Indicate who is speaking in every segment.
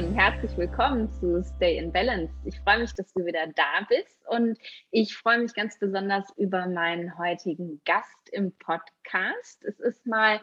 Speaker 1: Und herzlich willkommen zu Stay in Balance. Ich freue mich, dass du wieder da bist und ich freue mich ganz besonders über meinen heutigen Gast im Podcast. Es ist mal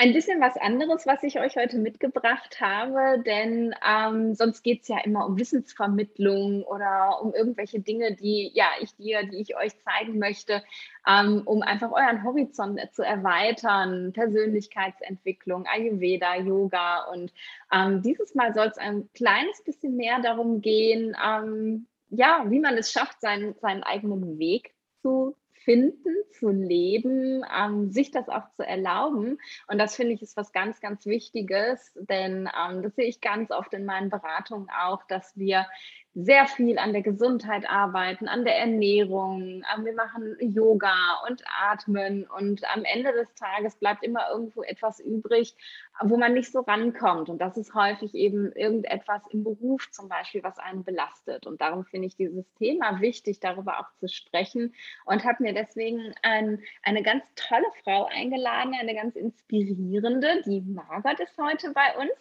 Speaker 1: ein bisschen was anderes, was ich euch heute mitgebracht habe, denn ähm, sonst geht es ja immer um Wissensvermittlung oder um irgendwelche Dinge, die ja ich dir, die ich euch zeigen möchte, ähm, um einfach euren Horizont zu erweitern, Persönlichkeitsentwicklung, Ayurveda, Yoga und ähm, dieses Mal soll es ein kleines bisschen mehr darum gehen, ähm, ja, wie man es schafft, seinen, seinen eigenen Weg zu finden, zu leben, ähm, sich das auch zu erlauben. Und das finde ich ist was ganz, ganz Wichtiges, denn ähm, das sehe ich ganz oft in meinen Beratungen auch, dass wir sehr viel an der Gesundheit arbeiten, an der Ernährung. Ähm, wir machen Yoga und Atmen und am Ende des Tages bleibt immer irgendwo etwas übrig, wo man nicht so rankommt. Und das ist häufig eben irgendetwas im Beruf zum Beispiel, was einen belastet. Und darum finde ich dieses Thema wichtig, darüber auch zu sprechen und habe mir deswegen ein, eine ganz tolle Frau eingeladen, eine ganz inspirierende, die Margot ist heute bei uns.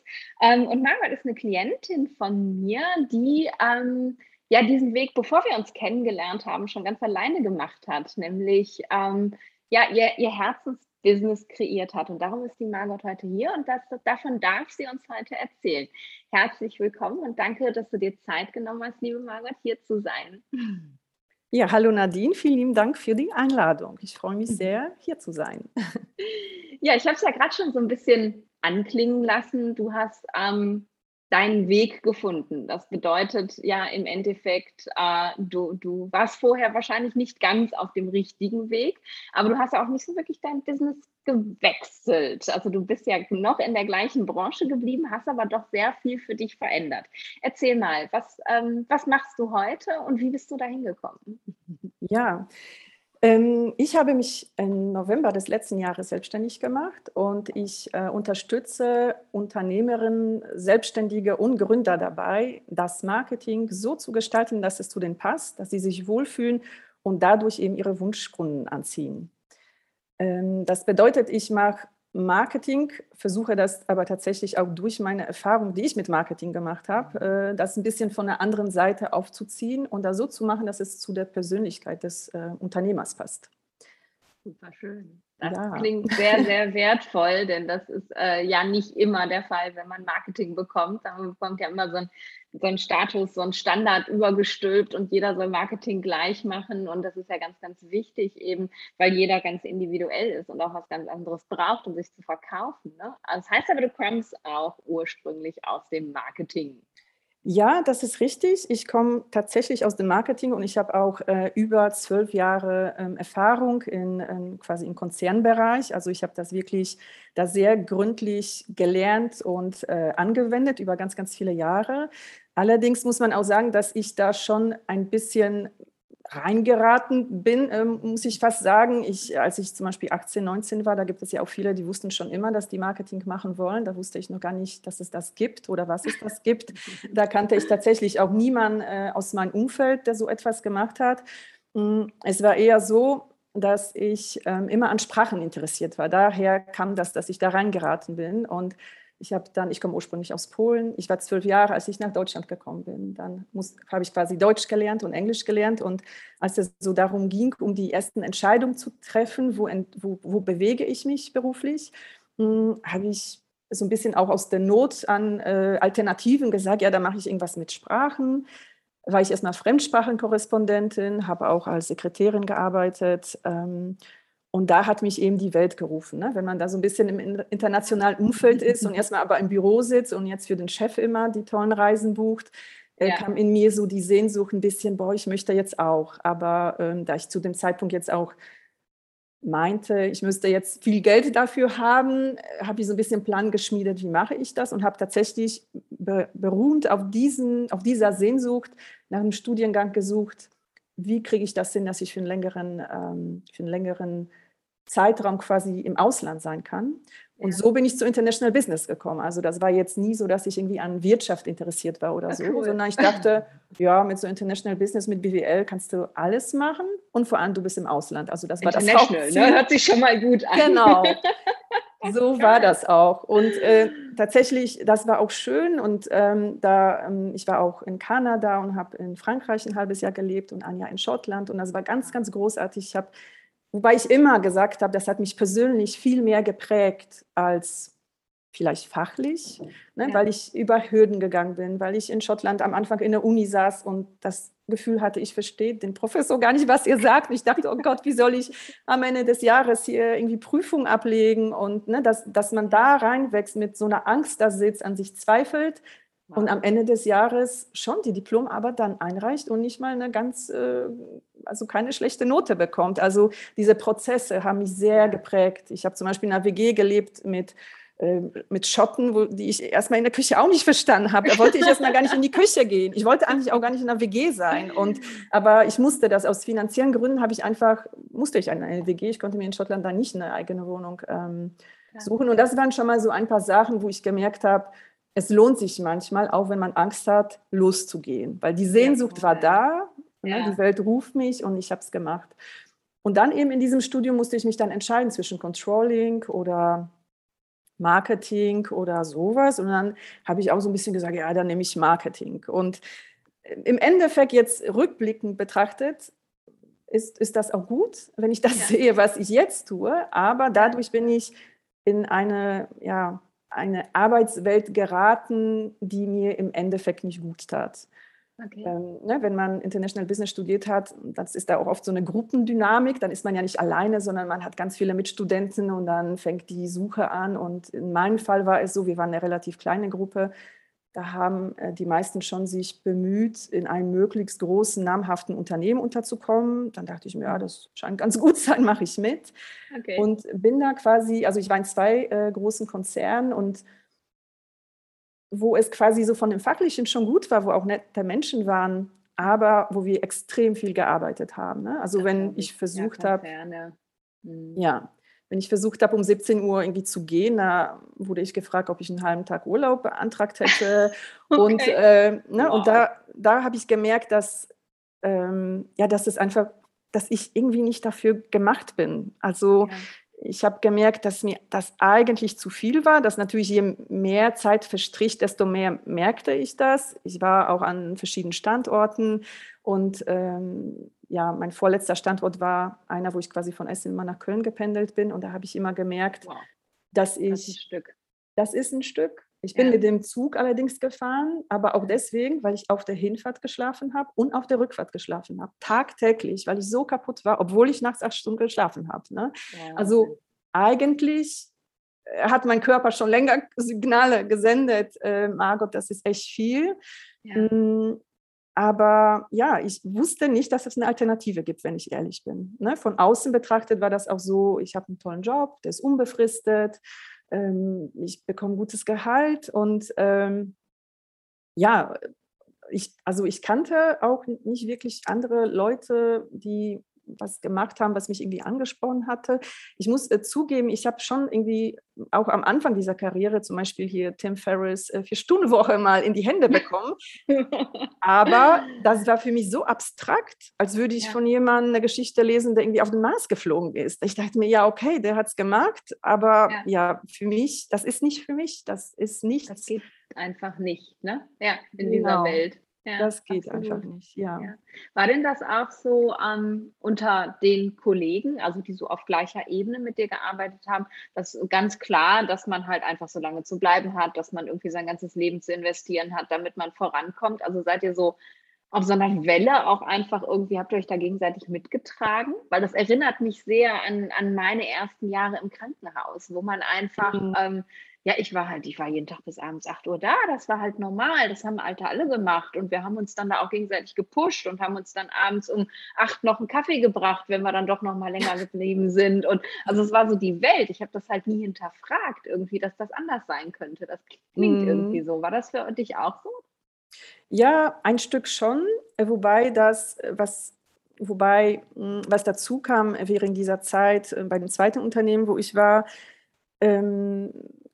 Speaker 1: Ähm, und Margot ist eine Klientin von mir, die ähm, ja diesen Weg, bevor wir uns kennengelernt haben, schon ganz alleine gemacht hat, nämlich ähm, ja ihr, ihr Herzensbusiness kreiert hat. Und darum ist die Margot heute hier und das, davon darf sie uns heute erzählen. Herzlich willkommen und danke, dass du dir Zeit genommen hast, liebe Margot, hier zu sein.
Speaker 2: Ja, hallo Nadine, vielen lieben Dank für die Einladung. Ich freue mich sehr, hier zu sein.
Speaker 1: Ja, ich habe es ja gerade schon so ein bisschen anklingen lassen. Du hast ähm, deinen Weg gefunden. Das bedeutet ja im Endeffekt, äh, du, du warst vorher wahrscheinlich nicht ganz auf dem richtigen Weg, aber du hast auch nicht so wirklich dein Business gewechselt. Also du bist ja noch in der gleichen Branche geblieben, hast aber doch sehr viel für dich verändert. Erzähl mal, was, ähm, was machst du heute und wie bist du da hingekommen?
Speaker 2: Ja, ich habe mich im November des letzten Jahres selbstständig gemacht und ich äh, unterstütze Unternehmerinnen, Selbstständige und Gründer dabei, das Marketing so zu gestalten, dass es zu denen passt, dass sie sich wohlfühlen und dadurch eben ihre Wunschkunden anziehen. Ähm, das bedeutet, ich mache Marketing, versuche das aber tatsächlich auch durch meine Erfahrung, die ich mit Marketing gemacht habe, äh, das ein bisschen von der anderen Seite aufzuziehen und da so zu machen, dass es zu der Persönlichkeit des äh, Unternehmers passt.
Speaker 1: Super schön. Das ja. klingt sehr, sehr wertvoll, denn das ist äh, ja nicht immer der Fall, wenn man Marketing bekommt. Man bekommt ja immer so ein so ein Status, so ein Standard übergestülpt und jeder soll Marketing gleich machen. Und das ist ja ganz, ganz wichtig, eben, weil jeder ganz individuell ist und auch was ganz anderes braucht, um sich zu verkaufen. Ne? Also das heißt aber, du kommst auch ursprünglich aus dem Marketing.
Speaker 2: Ja, das ist richtig. Ich komme tatsächlich aus dem Marketing und ich habe auch äh, über zwölf Jahre ähm, Erfahrung in, in, quasi im Konzernbereich. Also ich habe das wirklich da sehr gründlich gelernt und äh, angewendet über ganz, ganz viele Jahre. Allerdings muss man auch sagen, dass ich da schon ein bisschen reingeraten bin, ähm, muss ich fast sagen. Ich, als ich zum Beispiel 18, 19 war, da gibt es ja auch viele, die wussten schon immer, dass die Marketing machen wollen. Da wusste ich noch gar nicht, dass es das gibt oder was es das gibt. Da kannte ich tatsächlich auch niemanden äh, aus meinem Umfeld, der so etwas gemacht hat. Mm, es war eher so, dass ich ähm, immer an Sprachen interessiert war. Daher kam das, dass ich da reingeraten bin und ich habe dann, ich komme ursprünglich aus Polen. Ich war zwölf Jahre, als ich nach Deutschland gekommen bin. Dann habe ich quasi Deutsch gelernt und Englisch gelernt. Und als es so darum ging, um die ersten Entscheidungen zu treffen, wo, wo, wo bewege ich mich beruflich, hm, habe ich so ein bisschen auch aus der Not an äh, Alternativen gesagt, ja, da mache ich irgendwas mit Sprachen. War ich erstmal Fremdsprachenkorrespondentin, habe auch als Sekretärin gearbeitet. Ähm, und da hat mich eben die Welt gerufen. Ne? Wenn man da so ein bisschen im internationalen Umfeld ist und erstmal aber im Büro sitzt und jetzt für den Chef immer die tollen Reisen bucht, äh, ja. kam in mir so die Sehnsucht ein bisschen, boah, ich möchte jetzt auch. Aber ähm, da ich zu dem Zeitpunkt jetzt auch meinte, ich müsste jetzt viel Geld dafür haben, äh, habe ich so ein bisschen Plan geschmiedet, wie mache ich das und habe tatsächlich beruhend auf, diesen, auf dieser Sehnsucht nach einem Studiengang gesucht, wie kriege ich das hin, dass ich für einen längeren, ähm, für einen längeren Zeitraum quasi im Ausland sein kann. Und ja. so bin ich zu International Business gekommen. Also das war jetzt nie so, dass ich irgendwie an Wirtschaft interessiert war oder so, cool. sondern ich dachte, ja, mit so International Business, mit BWL kannst du alles machen und vor allem du bist im Ausland. Also das war das
Speaker 1: Hauptziel. Ne? Hört sich schon mal gut an.
Speaker 2: Genau. so war das auch. Und äh, tatsächlich, das war auch schön. Und ähm, da, ähm, ich war auch in Kanada und habe in Frankreich ein halbes Jahr gelebt und ein Jahr in Schottland. Und das war ganz, ganz großartig. Ich habe, wobei ich immer gesagt habe, das hat mich persönlich viel mehr geprägt als vielleicht fachlich, ne, ja. weil ich über Hürden gegangen bin, weil ich in Schottland am Anfang in der Uni saß und das Gefühl hatte, ich verstehe den Professor gar nicht, was ihr sagt. Und ich dachte, oh Gott, wie soll ich am Ende des Jahres hier irgendwie Prüfungen ablegen? Und ne, dass, dass man da reinwächst mit so einer Angst da sitzt, an sich zweifelt wow. und am Ende des Jahres schon die Diplomarbeit dann einreicht und nicht mal eine ganz, äh, also keine schlechte Note bekommt. Also diese Prozesse haben mich sehr geprägt. Ich habe zum Beispiel in einer WG gelebt mit mit Schotten, wo, die ich erstmal in der Küche auch nicht verstanden habe. Da wollte ich erstmal gar nicht in die Küche gehen. Ich wollte eigentlich auch gar nicht in der WG sein. Und, aber ich musste das aus finanziellen Gründen, habe ich einfach, musste ich eine WG. Ich konnte mir in Schottland da nicht eine eigene Wohnung ähm, suchen. Und das waren schon mal so ein paar Sachen, wo ich gemerkt habe, es lohnt sich manchmal, auch wenn man Angst hat, loszugehen. Weil die Sehnsucht war da, ne? ja. ne, die Welt ruft mich und ich habe es gemacht. Und dann eben in diesem Studium musste ich mich dann entscheiden zwischen Controlling oder Marketing oder sowas. Und dann habe ich auch so ein bisschen gesagt, ja, dann nehme ich Marketing. Und äh, im Endeffekt jetzt rückblickend betrachtet, ist, ist das auch gut, wenn ich das ja. sehe, was ich jetzt tue. Aber dadurch bin ich in eine, ja, eine Arbeitswelt geraten, die mir im Endeffekt nicht gut tat. Okay. Ähm, ne, wenn man International Business studiert hat, das ist da auch oft so eine Gruppendynamik, dann ist man ja nicht alleine, sondern man hat ganz viele Mitstudenten und dann fängt die Suche an. Und in meinem Fall war es so, wir waren eine relativ kleine Gruppe, da haben äh, die meisten schon sich bemüht, in einem möglichst großen, namhaften Unternehmen unterzukommen. Dann dachte ich mir, ja, das scheint ganz gut sein, mache ich mit. Okay. Und bin da quasi, also ich war in zwei äh, großen Konzernen und wo es quasi so von dem Fachlichen schon gut war, wo auch nette Menschen waren, aber wo wir extrem viel gearbeitet haben. Ne? Also wenn ich versucht habe, mhm. ja, wenn ich versucht habe, um 17 Uhr irgendwie zu gehen, da wurde ich gefragt, ob ich einen halben Tag Urlaub beantragt hätte. okay. Und, äh, ne, wow. und da, da habe ich gemerkt, dass, ähm, ja, dass es einfach, dass ich irgendwie nicht dafür gemacht bin. Also ja ich habe gemerkt, dass mir das eigentlich zu viel war, dass natürlich je mehr Zeit verstrich, desto mehr merkte ich das. Ich war auch an verschiedenen Standorten und ähm, ja, mein vorletzter Standort war einer, wo ich quasi von Essen immer nach Köln gependelt bin und da habe ich immer gemerkt, wow. dass ich... Das ist ein Stück. Das ist ein Stück. Ich bin ja. mit dem Zug allerdings gefahren, aber auch deswegen, weil ich auf der Hinfahrt geschlafen habe und auf der Rückfahrt geschlafen habe. Tagtäglich, weil ich so kaputt war, obwohl ich nachts acht Stunden geschlafen habe. Ne? Ja. Also eigentlich äh, hat mein Körper schon länger Signale gesendet, äh, Margot, das ist echt viel. Ja. Mm, aber ja, ich wusste nicht, dass es eine Alternative gibt, wenn ich ehrlich bin. Ne? Von außen betrachtet war das auch so, ich habe einen tollen Job, der ist unbefristet ähm, ich bekomme gutes Gehalt und ähm, ja, ich, also ich kannte auch nicht wirklich andere Leute, die was gemacht haben, was mich irgendwie angesprochen hatte. Ich muss äh, zugeben, ich habe schon irgendwie auch am Anfang dieser Karriere zum Beispiel hier Tim Ferriss äh, Vier-Stunden-Woche mal in die Hände bekommen. Aber das war für mich so abstrakt, als würde ich ja. von jemandem eine Geschichte lesen, der irgendwie auf den Mars geflogen ist. Ich dachte mir, ja, okay, der hat es gemacht, aber ja. ja. für mich, das ist nicht für mich, das ist nicht.
Speaker 1: Das geht einfach nicht, ne? Ja, in genau. dieser Welt.
Speaker 2: Ja, das geht absolut. einfach nicht, ja. ja.
Speaker 1: War denn das auch so ähm, unter den Kollegen, also die so auf gleicher Ebene mit dir gearbeitet haben, dass ganz klar, dass man halt einfach so lange zu bleiben hat, dass man irgendwie sein ganzes Leben zu investieren hat, damit man vorankommt? Also seid ihr so auf so einer Welle auch einfach irgendwie, habt ihr euch da gegenseitig mitgetragen? Weil das erinnert mich sehr an, an meine ersten Jahre im Krankenhaus, wo man einfach mhm. ähm, ja, ich war halt, ich war jeden Tag bis abends 8 Uhr da, das war halt normal, das haben Alter alle gemacht. Und wir haben uns dann da auch gegenseitig gepusht und haben uns dann abends um 8 noch einen Kaffee gebracht, wenn wir dann doch noch mal länger geblieben sind. Und also es war so die Welt, ich habe das halt nie hinterfragt irgendwie, dass das anders sein könnte, das klingt mhm. irgendwie so, war das für dich auch so?
Speaker 2: Ja, ein Stück schon, wobei das, was wobei, hm, was dazu kam während dieser Zeit äh, bei dem zweiten Unternehmen, wo ich war, ähm,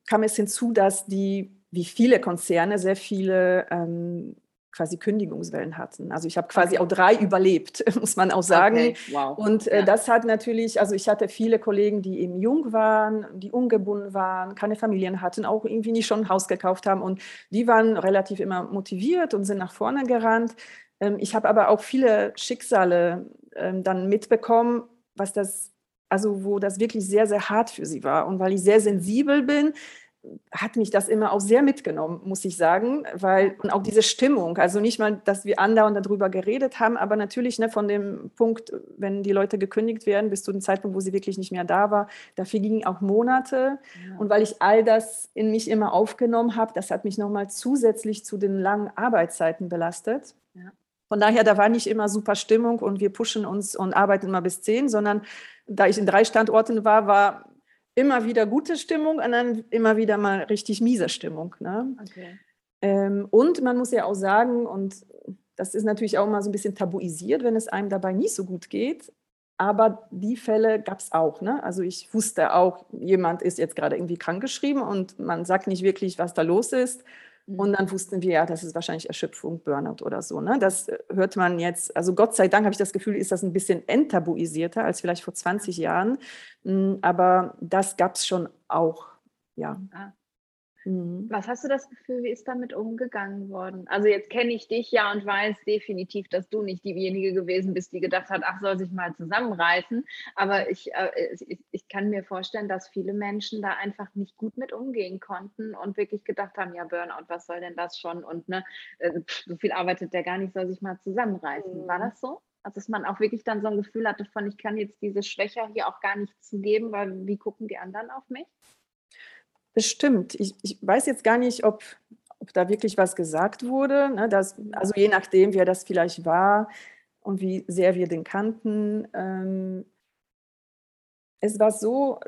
Speaker 2: kam es hinzu, dass die, wie viele Konzerne, sehr viele ähm, quasi Kündigungswellen hatten. Also ich habe quasi okay. auch drei überlebt, muss man auch sagen. Okay. Wow. Und äh, ja. das hat natürlich, also ich hatte viele Kollegen, die eben jung waren, die ungebunden waren, keine Familien hatten, auch irgendwie nicht schon ein Haus gekauft haben und die waren relativ immer motiviert und sind nach vorne gerannt. Ähm, ich habe aber auch viele Schicksale ähm, dann mitbekommen, was das also wo das wirklich sehr, sehr hart für sie war. Und weil ich sehr sensibel bin, hat mich das immer auch sehr mitgenommen, muss ich sagen, weil und auch diese Stimmung, also nicht mal, dass wir andauernd darüber geredet haben, aber natürlich ne, von dem Punkt, wenn die Leute gekündigt werden, bis zu dem Zeitpunkt, wo sie wirklich nicht mehr da war, dafür gingen auch Monate. Ja. Und weil ich all das in mich immer aufgenommen habe, das hat mich nochmal zusätzlich zu den langen Arbeitszeiten belastet. Ja. Von daher, da war nicht immer super Stimmung und wir pushen uns und arbeiten immer bis zehn, sondern da ich in drei Standorten war, war immer wieder gute Stimmung und dann immer wieder mal richtig miese Stimmung. Ne? Okay. Ähm, und man muss ja auch sagen, und das ist natürlich auch mal so ein bisschen tabuisiert, wenn es einem dabei nicht so gut geht. Aber die Fälle gab es auch. Ne? Also ich wusste auch, jemand ist jetzt gerade irgendwie krankgeschrieben und man sagt nicht wirklich, was da los ist. Und mhm. dann wussten wir, ja, das ist wahrscheinlich Erschöpfung, Burnout oder so. Ne? Das äh, hört man jetzt, also Gott sei Dank habe ich das Gefühl, ist das ein bisschen enttabuisierter als vielleicht vor 20 Jahren. Hm, aber das gab es schon auch, ja.
Speaker 1: Mhm. Was hast du das Gefühl, wie ist damit umgegangen worden? Also jetzt kenne ich dich ja und weiß definitiv, dass du nicht diejenige gewesen bist, die gedacht hat, ach, soll sich mal zusammenreißen. Aber ich, äh, ich, ich kann mir vorstellen, dass viele Menschen da einfach nicht gut mit umgehen konnten und wirklich gedacht haben, ja, Burnout, was soll denn das schon? Und ne, äh, so viel arbeitet der gar nicht, soll sich mal zusammenreißen. Mhm. War das so? Also dass man auch wirklich dann so ein Gefühl hatte von, ich kann jetzt diese Schwäche hier auch gar nicht zugeben, weil wie gucken die anderen auf mich?
Speaker 2: Bestimmt. Ich, ich weiß jetzt gar nicht, ob, ob da wirklich was gesagt wurde. Ne, dass, also je nachdem, wer das vielleicht war und wie sehr wir den kannten. Ähm, es war so,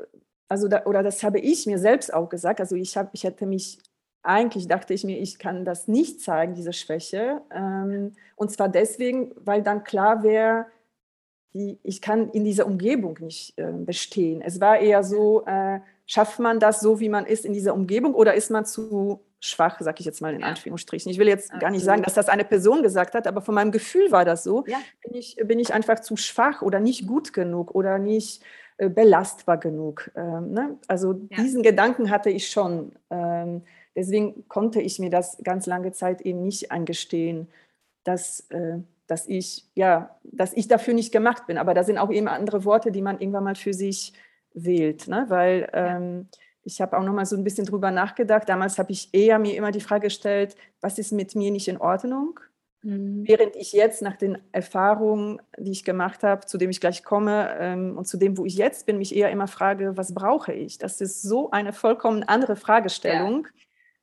Speaker 2: also da, oder das habe ich mir selbst auch gesagt. Also ich, hab, ich hätte mich, eigentlich dachte ich mir, ich kann das nicht zeigen, diese Schwäche. Ähm, und zwar deswegen, weil dann klar wäre, ich kann in dieser Umgebung nicht äh, bestehen. Es war eher so, äh, schafft man das so, wie man ist in dieser Umgebung oder ist man zu schwach, sage ich jetzt mal in Anführungsstrichen. Ich will jetzt gar nicht sagen, dass das eine Person gesagt hat, aber von meinem Gefühl war das so. Ja. Bin, ich, bin ich einfach zu schwach oder nicht gut genug oder nicht äh, belastbar genug. Ähm, ne? Also ja. diesen Gedanken hatte ich schon. Ähm, deswegen konnte ich mir das ganz lange Zeit eben nicht eingestehen, dass, äh, dass, ich, ja, dass ich dafür nicht gemacht bin. Aber da sind auch eben andere Worte, die man irgendwann mal für sich wählt. Ne? Weil ähm, ich habe auch noch mal so ein bisschen drüber nachgedacht. Damals habe ich eher mir immer die Frage gestellt, was ist mit mir nicht in Ordnung? Mhm. Während ich jetzt nach den Erfahrungen, die ich gemacht habe, zu dem ich gleich komme ähm, und zu dem, wo ich jetzt bin, mich eher immer frage, was brauche ich? Das ist so eine vollkommen andere Fragestellung.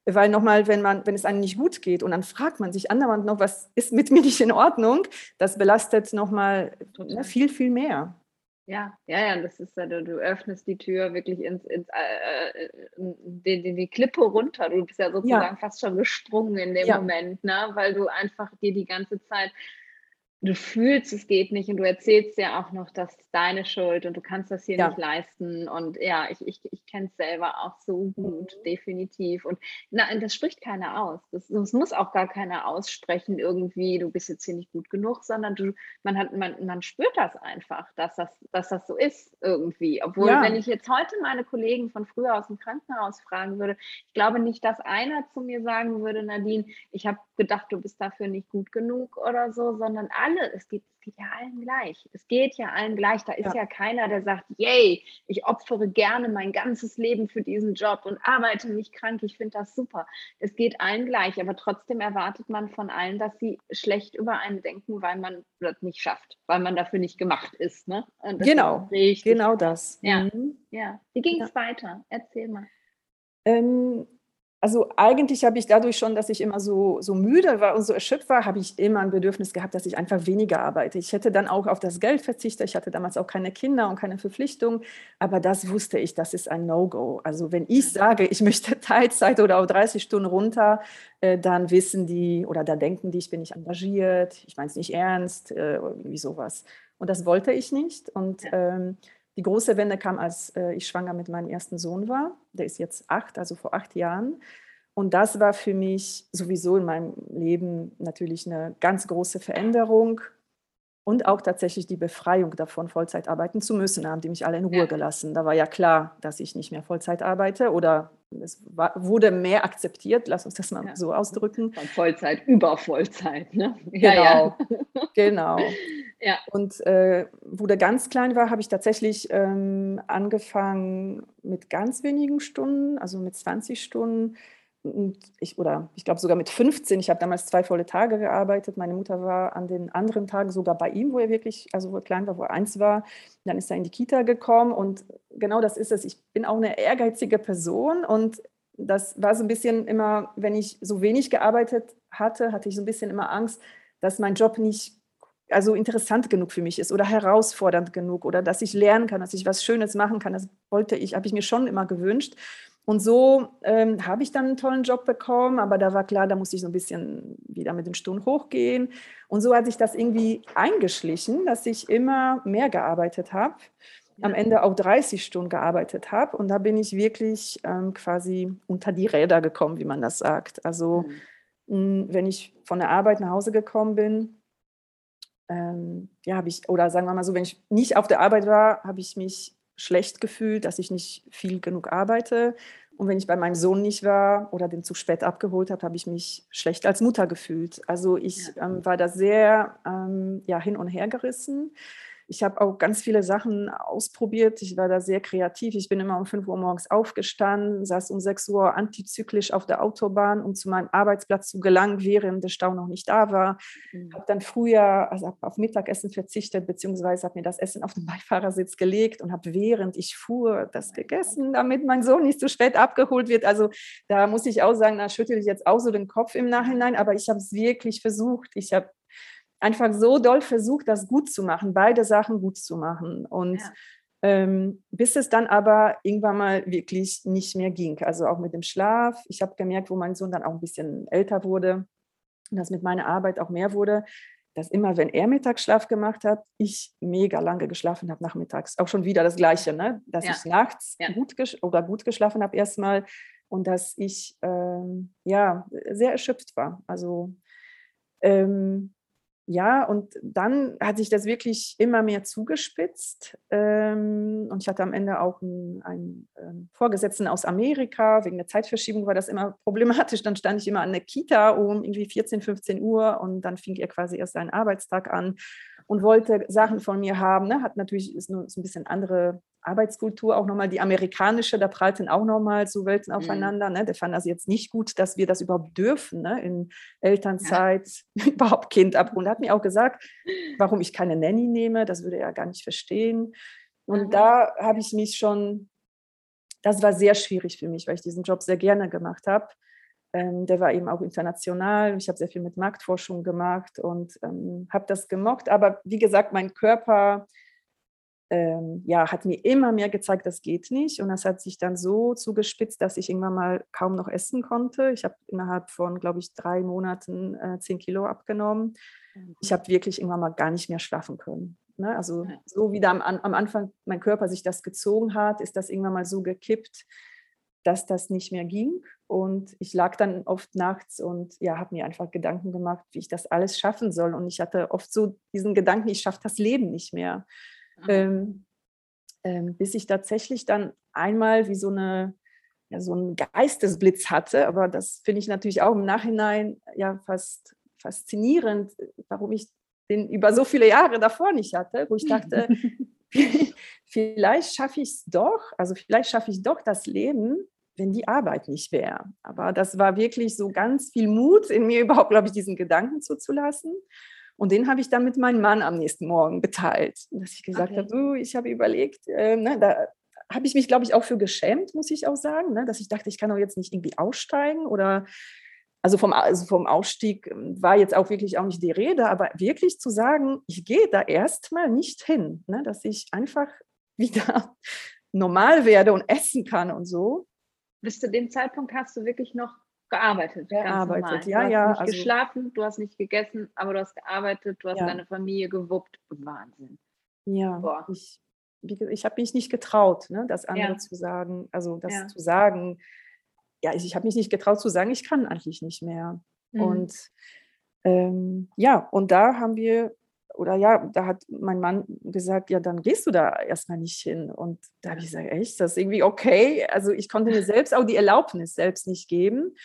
Speaker 2: Ja. Weil nochmal, wenn man, wenn es einem nicht gut geht und dann fragt man sich andauernd noch, was ist mit mir nicht in Ordnung, das belastet nochmal ne, viel, viel mehr.
Speaker 1: Ja, ja, ja, das ist ja, du, du öffnest die Tür wirklich ins, ins äh, äh die, die, die, Klippe runter. Du bist ja sozusagen ja. fast schon gesprungen in dem ja. Moment, ne? weil du einfach dir die ganze Zeit du fühlst, es geht nicht und du erzählst ja auch noch, dass es deine Schuld und du kannst das hier ja. nicht leisten. Und ja, ich, ich, ich kenne es selber auch so gut, definitiv. Und na, das spricht keiner aus. Das, das, muss auch gar keiner aussprechen, irgendwie, du bist jetzt hier nicht gut genug, sondern du, man, hat, man, man spürt das einfach, dass das, dass das so ist irgendwie. Obwohl, ja. wenn ich jetzt heute meine Kollegen von früher aus dem Krankenhaus fragen würde, ich glaube nicht, dass einer zu mir sagen würde, Nadine, ich habe gedacht, du bist dafür nicht gut genug oder so, sondern alle alle, es geht, es geht ja allen gleich. Es geht ja allen gleich. Da ist ja. ja keiner, der sagt, yay, ich opfere gerne mein ganzes Leben für diesen Job und arbeite mich krank. Ich finde das super. Es geht allen gleich, aber trotzdem erwartet man von allen, dass sie schlecht über einen denken, weil man das nicht schafft, weil man dafür nicht gemacht ist. Ne?
Speaker 2: genau, genau das.
Speaker 1: Ja, mhm. ja. Wie ging es ja. weiter? Erzähl mal.
Speaker 2: Ähm, also eigentlich habe ich dadurch schon, dass ich immer so, so müde war und so erschöpft war, habe ich immer ein Bedürfnis gehabt, dass ich einfach weniger arbeite. Ich hätte dann auch auf das Geld verzichtet. Ich hatte damals auch keine Kinder und keine Verpflichtung. Aber das wusste ich, das ist ein No-Go. Also wenn ich sage, ich möchte Teilzeit oder auf 30 Stunden runter, äh, dann wissen die oder da denken die, ich bin nicht engagiert, ich meine es nicht ernst, äh, irgendwie sowas. Und das wollte ich nicht. Und ähm, die große Wende kam, als äh, ich schwanger mit meinem ersten Sohn war. Der ist jetzt acht, also vor acht Jahren. Und das war für mich sowieso in meinem Leben natürlich eine ganz große Veränderung und auch tatsächlich die Befreiung davon, Vollzeit arbeiten zu müssen, haben die mich alle in Ruhe ja. gelassen. Da war ja klar, dass ich nicht mehr Vollzeit arbeite oder es war, wurde mehr akzeptiert, lass uns das mal ja. so ausdrücken.
Speaker 1: Von Vollzeit über Vollzeit, ne?
Speaker 2: Ja, genau, genau. Ja. Und äh, wo der ganz klein war, habe ich tatsächlich ähm, angefangen mit ganz wenigen Stunden, also mit 20 Stunden und ich, oder ich glaube sogar mit 15, ich habe damals zwei volle Tage gearbeitet. Meine Mutter war an den anderen Tagen sogar bei ihm, wo er wirklich, also wo er klein war, wo er eins war. Dann ist er in die Kita gekommen und genau das ist es. Ich bin auch eine ehrgeizige Person und das war so ein bisschen immer, wenn ich so wenig gearbeitet hatte, hatte ich so ein bisschen immer Angst, dass mein Job nicht also interessant genug für mich ist oder herausfordernd genug oder dass ich lernen kann, dass ich was Schönes machen kann. Das wollte ich, habe ich mir schon immer gewünscht. Und so ähm, habe ich dann einen tollen Job bekommen, aber da war klar, da musste ich so ein bisschen wieder mit den Stunden hochgehen. Und so hat sich das irgendwie eingeschlichen, dass ich immer mehr gearbeitet habe, ja. am Ende auch 30 Stunden gearbeitet habe. Und da bin ich wirklich ähm, quasi unter die Räder gekommen, wie man das sagt. Also mhm. mh, wenn ich von der Arbeit nach Hause gekommen bin, ähm, ja, habe ich, oder sagen wir mal so, wenn ich nicht auf der Arbeit war, habe ich mich schlecht gefühlt, dass ich nicht viel genug arbeite. Und wenn ich bei meinem Sohn nicht war oder den zu spät abgeholt habe, habe ich mich schlecht als Mutter gefühlt. Also ich ähm, war da sehr ähm, ja, hin und her gerissen. Ich habe auch ganz viele Sachen ausprobiert. Ich war da sehr kreativ. Ich bin immer um 5 Uhr morgens aufgestanden, saß um 6 Uhr antizyklisch auf der Autobahn, um zu meinem Arbeitsplatz zu gelangen, während der Stau noch nicht da war. Mhm. Habe dann früher also auf Mittagessen verzichtet, beziehungsweise habe mir das Essen auf den Beifahrersitz gelegt und habe während ich fuhr das gegessen, damit mein Sohn nicht zu spät abgeholt wird. Also da muss ich auch sagen, da schüttel ich jetzt auch so den Kopf im Nachhinein, aber ich habe es wirklich versucht. Ich habe einfach so doll versucht, das gut zu machen, beide Sachen gut zu machen. Und ja. ähm, bis es dann aber irgendwann mal wirklich nicht mehr ging. Also auch mit dem Schlaf. Ich habe gemerkt, wo mein Sohn dann auch ein bisschen älter wurde und das mit meiner Arbeit auch mehr wurde, dass immer, wenn er Mittagsschlaf gemacht hat, ich mega lange geschlafen habe nachmittags. Auch schon wieder das Gleiche, ne? dass ja. ich nachts ja. gut oder gut geschlafen habe erstmal und dass ich ähm, ja sehr erschöpft war. Also ähm, ja, und dann hat sich das wirklich immer mehr zugespitzt. Ähm, und ich hatte am Ende auch einen, einen ähm, Vorgesetzten aus Amerika. Wegen der Zeitverschiebung war das immer problematisch. Dann stand ich immer an der Kita um irgendwie 14, 15 Uhr und dann fing er quasi erst seinen Arbeitstag an und wollte Sachen von mir haben. Ne? Hat natürlich ist nur so ein bisschen andere Arbeitskultur, auch nochmal die amerikanische, da prallten auch nochmal so Welten mhm. aufeinander. Mhm. Ne? Der fand das jetzt nicht gut, dass wir das überhaupt dürfen, ne? in Elternzeit ja. überhaupt Kind abholen. Er hat mir auch gesagt, warum ich keine Nanny nehme, das würde er gar nicht verstehen. Und mhm. da habe ich mich schon, das war sehr schwierig für mich, weil ich diesen Job sehr gerne gemacht habe. Ähm, der war eben auch international. Ich habe sehr viel mit Marktforschung gemacht und ähm, habe das gemockt. Aber wie gesagt, mein Körper ähm, ja, hat mir immer mehr gezeigt, das geht nicht. Und das hat sich dann so zugespitzt, dass ich irgendwann mal kaum noch essen konnte. Ich habe innerhalb von, glaube ich, drei Monaten äh, zehn Kilo abgenommen. Ich habe wirklich irgendwann mal gar nicht mehr schlafen können. Ne? Also so wie da am, am Anfang mein Körper sich das gezogen hat, ist das irgendwann mal so gekippt, dass das nicht mehr ging. Und ich lag dann oft nachts und ja, habe mir einfach Gedanken gemacht, wie ich das alles schaffen soll. Und ich hatte oft so diesen Gedanken, ich schaffe das Leben nicht mehr. Ähm, ähm, bis ich tatsächlich dann einmal wie so eine ja, so einen Geistesblitz hatte, aber das finde ich natürlich auch im Nachhinein ja fast faszinierend, warum ich den über so viele Jahre davor nicht hatte, wo ich dachte, vielleicht schaffe ich es doch, also vielleicht schaffe ich doch das Leben, wenn die Arbeit nicht wäre. Aber das war wirklich so ganz viel Mut in mir, überhaupt, glaube ich, diesen Gedanken zuzulassen. Und den habe ich dann mit meinem Mann am nächsten Morgen geteilt, dass ich gesagt okay. habe, du, ich habe überlegt, äh, ne, da habe ich mich, glaube ich, auch für geschämt, muss ich auch sagen, ne, dass ich dachte, ich kann doch jetzt nicht irgendwie aussteigen oder also vom, also vom Ausstieg ähm, war jetzt auch wirklich auch nicht die Rede, aber wirklich zu sagen, ich gehe da erstmal nicht hin, ne, dass ich einfach wieder normal werde und essen kann und so
Speaker 1: bis zu dem Zeitpunkt hast du wirklich noch gearbeitet.
Speaker 2: Gearbeitet,
Speaker 1: ja,
Speaker 2: du ja.
Speaker 1: Du hast nicht also, geschlafen, du hast nicht gegessen, aber du hast gearbeitet, du hast ja. deine Familie gewuppt. Wahnsinn.
Speaker 2: Ja, Boah. ich, ich habe mich nicht getraut, ne, das andere ja. zu sagen, also das ja. zu sagen. ja, ich, ich habe mich nicht getraut zu sagen, ich kann eigentlich nicht mehr. Mhm. Und ähm, ja, und da haben wir, oder ja, da hat mein Mann gesagt, ja, dann gehst du da erstmal nicht hin. Und da habe ich gesagt, echt, das ist irgendwie okay. Also ich konnte mir selbst auch die Erlaubnis selbst nicht geben.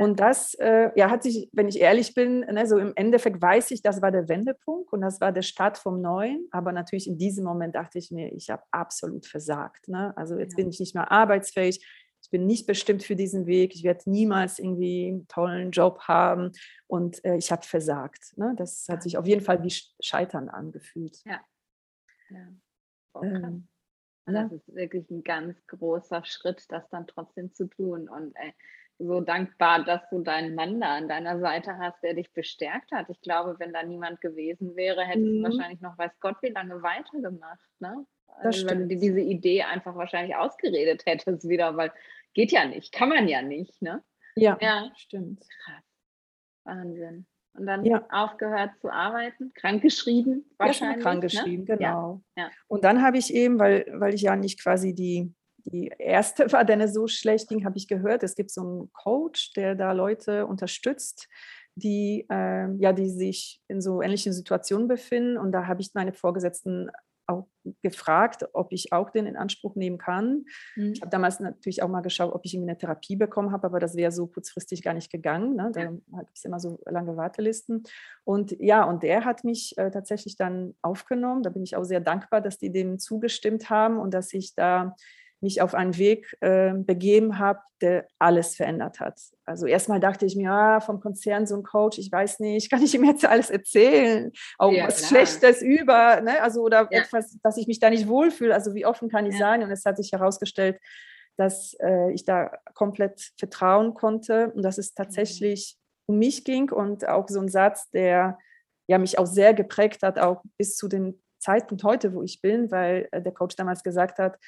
Speaker 2: Und das äh, ja, hat sich, wenn ich ehrlich bin, ne, so im Endeffekt weiß ich, das war der Wendepunkt und das war der Start vom Neuen. Aber natürlich in diesem Moment dachte ich mir, ich habe absolut versagt. Ne? Also jetzt ja. bin ich nicht mehr arbeitsfähig. Ich bin nicht bestimmt für diesen Weg. Ich werde niemals irgendwie einen tollen Job haben. Und äh, ich habe versagt. Ne? Das hat sich auf jeden Fall wie Scheitern angefühlt.
Speaker 1: Ja. ja. Oh, ähm, das ist wirklich ein ganz großer Schritt, das dann trotzdem zu tun. Und ey, so dankbar, dass du deinen Mann da an deiner Seite hast, der dich bestärkt hat. Ich glaube, wenn da niemand gewesen wäre, hättest mhm. du wahrscheinlich noch weiß Gott wie lange weitergemacht. Ne? Also, wenn du diese Idee einfach wahrscheinlich ausgeredet hättest wieder, weil geht ja nicht, kann man ja nicht. Ne?
Speaker 2: Ja, ja. stimmt. Krass.
Speaker 1: Wahnsinn. Und dann ja. aufgehört zu arbeiten, krankgeschrieben
Speaker 2: wahrscheinlich. Ja, krankgeschrieben, ne? genau. Ja. Und dann habe ich eben, weil, weil ich ja nicht quasi die die erste war, denn es so schlecht ging, habe ich gehört. Es gibt so einen Coach, der da Leute unterstützt, die, äh, ja, die sich in so ähnlichen Situationen befinden. Und da habe ich meine Vorgesetzten auch gefragt, ob ich auch den in Anspruch nehmen kann. Mhm. Ich habe damals natürlich auch mal geschaut, ob ich irgendwie eine Therapie bekommen habe, aber das wäre so kurzfristig gar nicht gegangen. Ne? Da gibt es immer so lange Wartelisten. Und ja, und der hat mich äh, tatsächlich dann aufgenommen. Da bin ich auch sehr dankbar, dass die dem zugestimmt haben und dass ich da mich auf einen Weg äh, begeben habe, der alles verändert hat. Also erstmal dachte ich mir, ja, vom Konzern so ein Coach, ich weiß nicht, kann ich ihm jetzt alles erzählen? Auch ja, was klar. Schlechtes über, ne? also oder ja. etwas, dass ich mich da nicht wohlfühle. Also wie offen kann ich ja. sein? Und es hat sich herausgestellt, dass äh, ich da komplett vertrauen konnte und dass es mhm. tatsächlich um mich ging und auch so ein Satz, der ja mich auch sehr geprägt hat, auch bis zu dem Zeitpunkt heute, wo ich bin, weil äh, der Coach damals gesagt hat,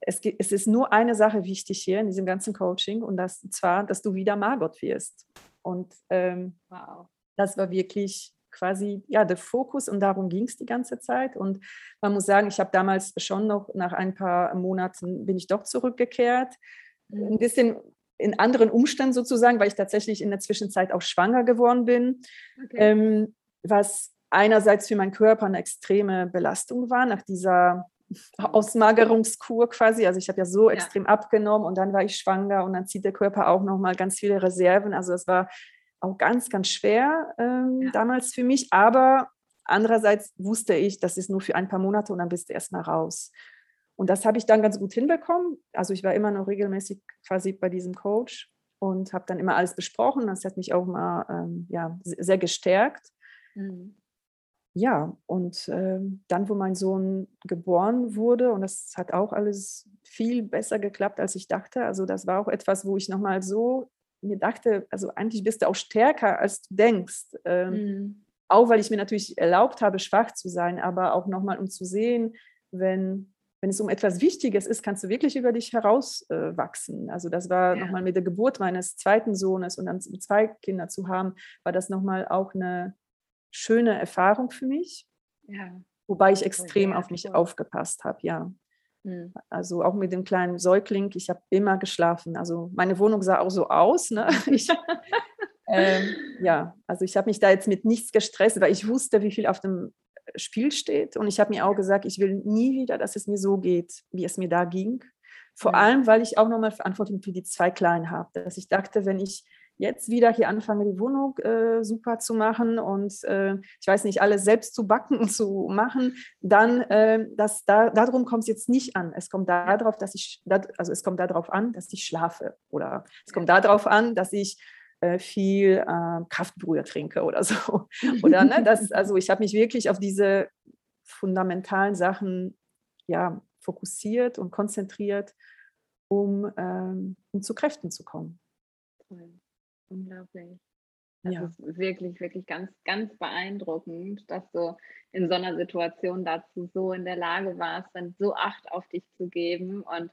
Speaker 2: es, es ist nur eine Sache wichtig hier in diesem ganzen Coaching und das zwar, dass du wieder Margot wirst. Und ähm, wow. das war wirklich quasi ja der Fokus und darum ging es die ganze Zeit. Und man muss sagen, ich habe damals schon noch nach ein paar Monaten bin ich doch zurückgekehrt. Mhm. Ein bisschen in anderen Umständen sozusagen, weil ich tatsächlich in der Zwischenzeit auch schwanger geworden bin, okay. ähm, was einerseits für meinen Körper eine extreme Belastung war nach dieser Ausmagerungskur quasi. Also ich habe ja so ja. extrem abgenommen und dann war ich schwanger und dann zieht der Körper auch nochmal ganz viele Reserven. Also es war auch ganz, ganz schwer ähm, ja. damals für mich. Aber andererseits wusste ich, das ist nur für ein paar Monate und dann bist du erstmal raus. Und das habe ich dann ganz gut hinbekommen. Also ich war immer noch regelmäßig quasi bei diesem Coach und habe dann immer alles besprochen. Das hat mich auch mal ähm, ja, sehr gestärkt. Mhm ja, und äh, dann, wo mein Sohn geboren wurde, und das hat auch alles viel besser geklappt, als ich dachte. Also das war auch etwas, wo ich nochmal so mir dachte, also eigentlich bist du auch stärker, als du denkst. Ähm, mhm. Auch weil ich mir natürlich erlaubt habe, schwach zu sein, aber auch nochmal, um zu sehen, wenn, wenn es um etwas Wichtiges ist, kannst du wirklich über dich herauswachsen. Äh, also das war ja. nochmal mit der Geburt meines zweiten Sohnes und dann zwei Kinder zu haben, war das nochmal auch eine schöne Erfahrung für mich. Ja. Wobei ich extrem auf mich aufgepasst habe, ja. Mhm. Also auch mit dem kleinen Säugling, ich habe immer geschlafen. Also meine Wohnung sah auch so aus. Ne? Ich, ähm, ja, also ich habe mich da jetzt mit nichts gestresst, weil ich wusste, wie viel auf dem Spiel steht. Und ich habe mir auch gesagt, ich will nie wieder, dass es mir so geht, wie es mir da ging. Vor mhm. allem, weil ich auch nochmal Verantwortung für die zwei Kleinen habe. Dass ich dachte, wenn ich jetzt wieder hier anfange, die Wohnung äh, super zu machen und äh, ich weiß nicht, alles selbst zu backen und zu machen, dann äh, das, da, darum kommt es jetzt nicht an. Es kommt darauf, dass ich, also es kommt darauf an, dass ich schlafe oder es kommt darauf an, dass ich äh, viel äh, Kraftbrühe trinke oder so. Oder ne, das, also ich habe mich wirklich auf diese fundamentalen Sachen ja, fokussiert und konzentriert, um, ähm, um zu Kräften zu kommen.
Speaker 1: Unglaublich. Das ja. ist wirklich, wirklich ganz, ganz beeindruckend, dass du in so einer Situation dazu so in der Lage warst, dann so Acht auf dich zu geben und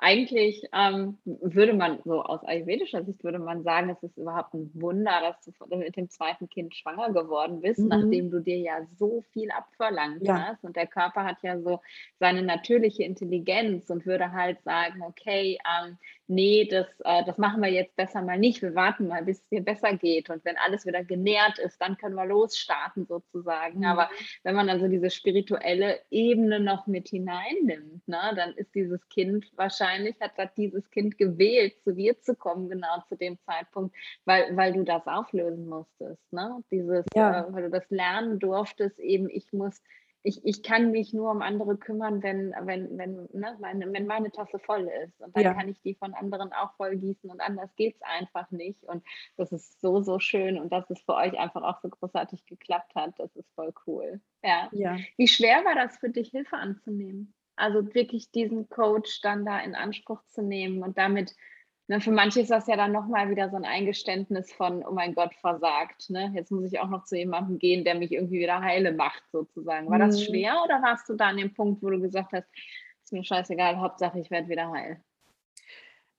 Speaker 1: eigentlich ähm, würde man so aus ayurvedischer Sicht würde man sagen, es ist überhaupt ein Wunder, dass du mit dem zweiten Kind schwanger geworden bist, mhm. nachdem du dir ja so viel abverlangt ja. hast. Und der Körper hat ja so seine natürliche Intelligenz und würde halt sagen, okay, ähm, nee, das, äh, das machen wir jetzt besser mal nicht, wir warten mal, bis es dir besser geht und wenn alles wieder genährt ist, dann können wir losstarten sozusagen. Mhm. Aber wenn man also diese spirituelle Ebene noch mit hineinnimmt, ne, dann ist dieses Kind wahrscheinlich, hat das dieses Kind gewählt, zu dir zu kommen, genau zu dem Zeitpunkt, weil, weil du das auflösen musstest. Ne? Dieses, ja. äh, weil du das lernen durftest, eben ich muss ich, ich kann mich nur um andere kümmern, wenn, wenn, wenn, ne, meine, wenn meine Tasse voll ist. Und dann ja. kann ich die von anderen auch voll gießen und anders geht es einfach nicht. Und das ist so, so schön und dass es für euch einfach auch so großartig geklappt hat. Das ist voll cool. Ja. ja. Wie schwer war das für dich, Hilfe anzunehmen? Also wirklich diesen Coach dann da in Anspruch zu nehmen und damit Ne, für manche ist das ja dann nochmal wieder so ein Eingeständnis von, oh mein Gott, versagt. Ne? Jetzt muss ich auch noch zu jemandem gehen, der mich irgendwie wieder heile macht, sozusagen. War das mhm. schwer oder warst du da an dem Punkt, wo du gesagt hast, ist mir scheißegal, Hauptsache ich werde wieder heil?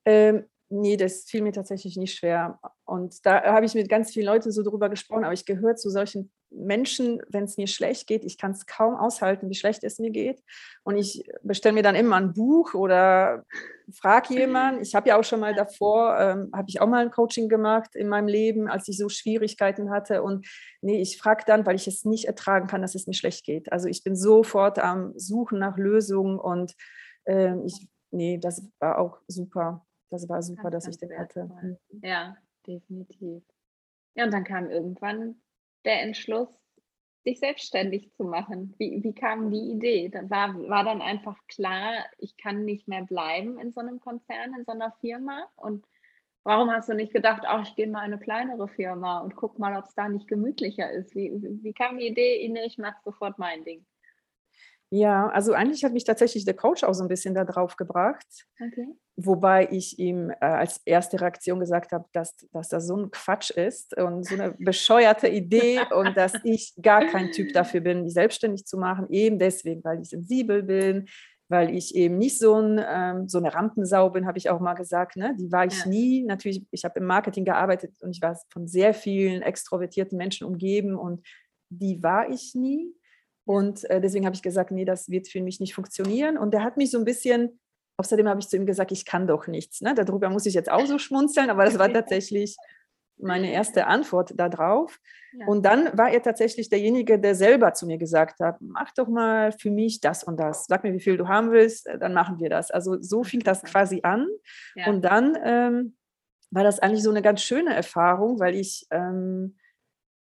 Speaker 2: Ähm, nee, das fiel mir tatsächlich nicht schwer. Und da habe ich mit ganz vielen Leuten so drüber gesprochen, aber ich gehöre zu solchen Menschen, wenn es mir schlecht geht, ich kann es kaum aushalten, wie schlecht es mir geht. Und ich bestelle mir dann immer ein Buch oder frage jemanden. Ich habe ja auch schon mal davor, ähm, habe ich auch mal ein Coaching gemacht in meinem Leben, als ich so Schwierigkeiten hatte. Und nee, ich frage dann, weil ich es nicht ertragen kann, dass es mir schlecht geht. Also ich bin sofort am Suchen nach Lösungen und äh, ich, nee, das war auch super. Das war super, dass ich den hatte.
Speaker 1: Mhm. Ja, definitiv. Ja, und dann kam irgendwann der Entschluss, sich selbstständig zu machen? Wie, wie kam die Idee? Da war, war dann einfach klar, ich kann nicht mehr bleiben in so einem Konzern, in so einer Firma? Und warum hast du nicht gedacht, auch ich gehe mal in eine kleinere Firma und guck mal, ob es da nicht gemütlicher ist? Wie, wie, wie kam die Idee, ich mache sofort mein Ding?
Speaker 2: Ja, also eigentlich hat mich tatsächlich der Coach auch so ein bisschen da drauf gebracht. Okay. Wobei ich ihm äh, als erste Reaktion gesagt habe, dass, dass das so ein Quatsch ist und so eine bescheuerte Idee und dass ich gar kein Typ dafür bin, mich selbstständig zu machen. Eben deswegen, weil ich sensibel bin, weil ich eben nicht so, ein, ähm, so eine Rampensau bin, habe ich auch mal gesagt. Ne? Die war ich ja. nie. Natürlich, ich habe im Marketing gearbeitet und ich war von sehr vielen extrovertierten Menschen umgeben und die war ich nie. Und äh, deswegen habe ich gesagt, nee, das wird für mich nicht funktionieren. Und der hat mich so ein bisschen, außerdem habe ich zu ihm gesagt, ich kann doch nichts. Ne? Darüber muss ich jetzt auch so schmunzeln, aber das war tatsächlich meine erste Antwort darauf. Ja. Und dann war er tatsächlich derjenige, der selber zu mir gesagt hat, mach doch mal für mich das und das. Sag mir, wie viel du haben willst, äh, dann machen wir das. Also so fing das quasi an. Ja. Und dann ähm, war das eigentlich so eine ganz schöne Erfahrung, weil ich ähm,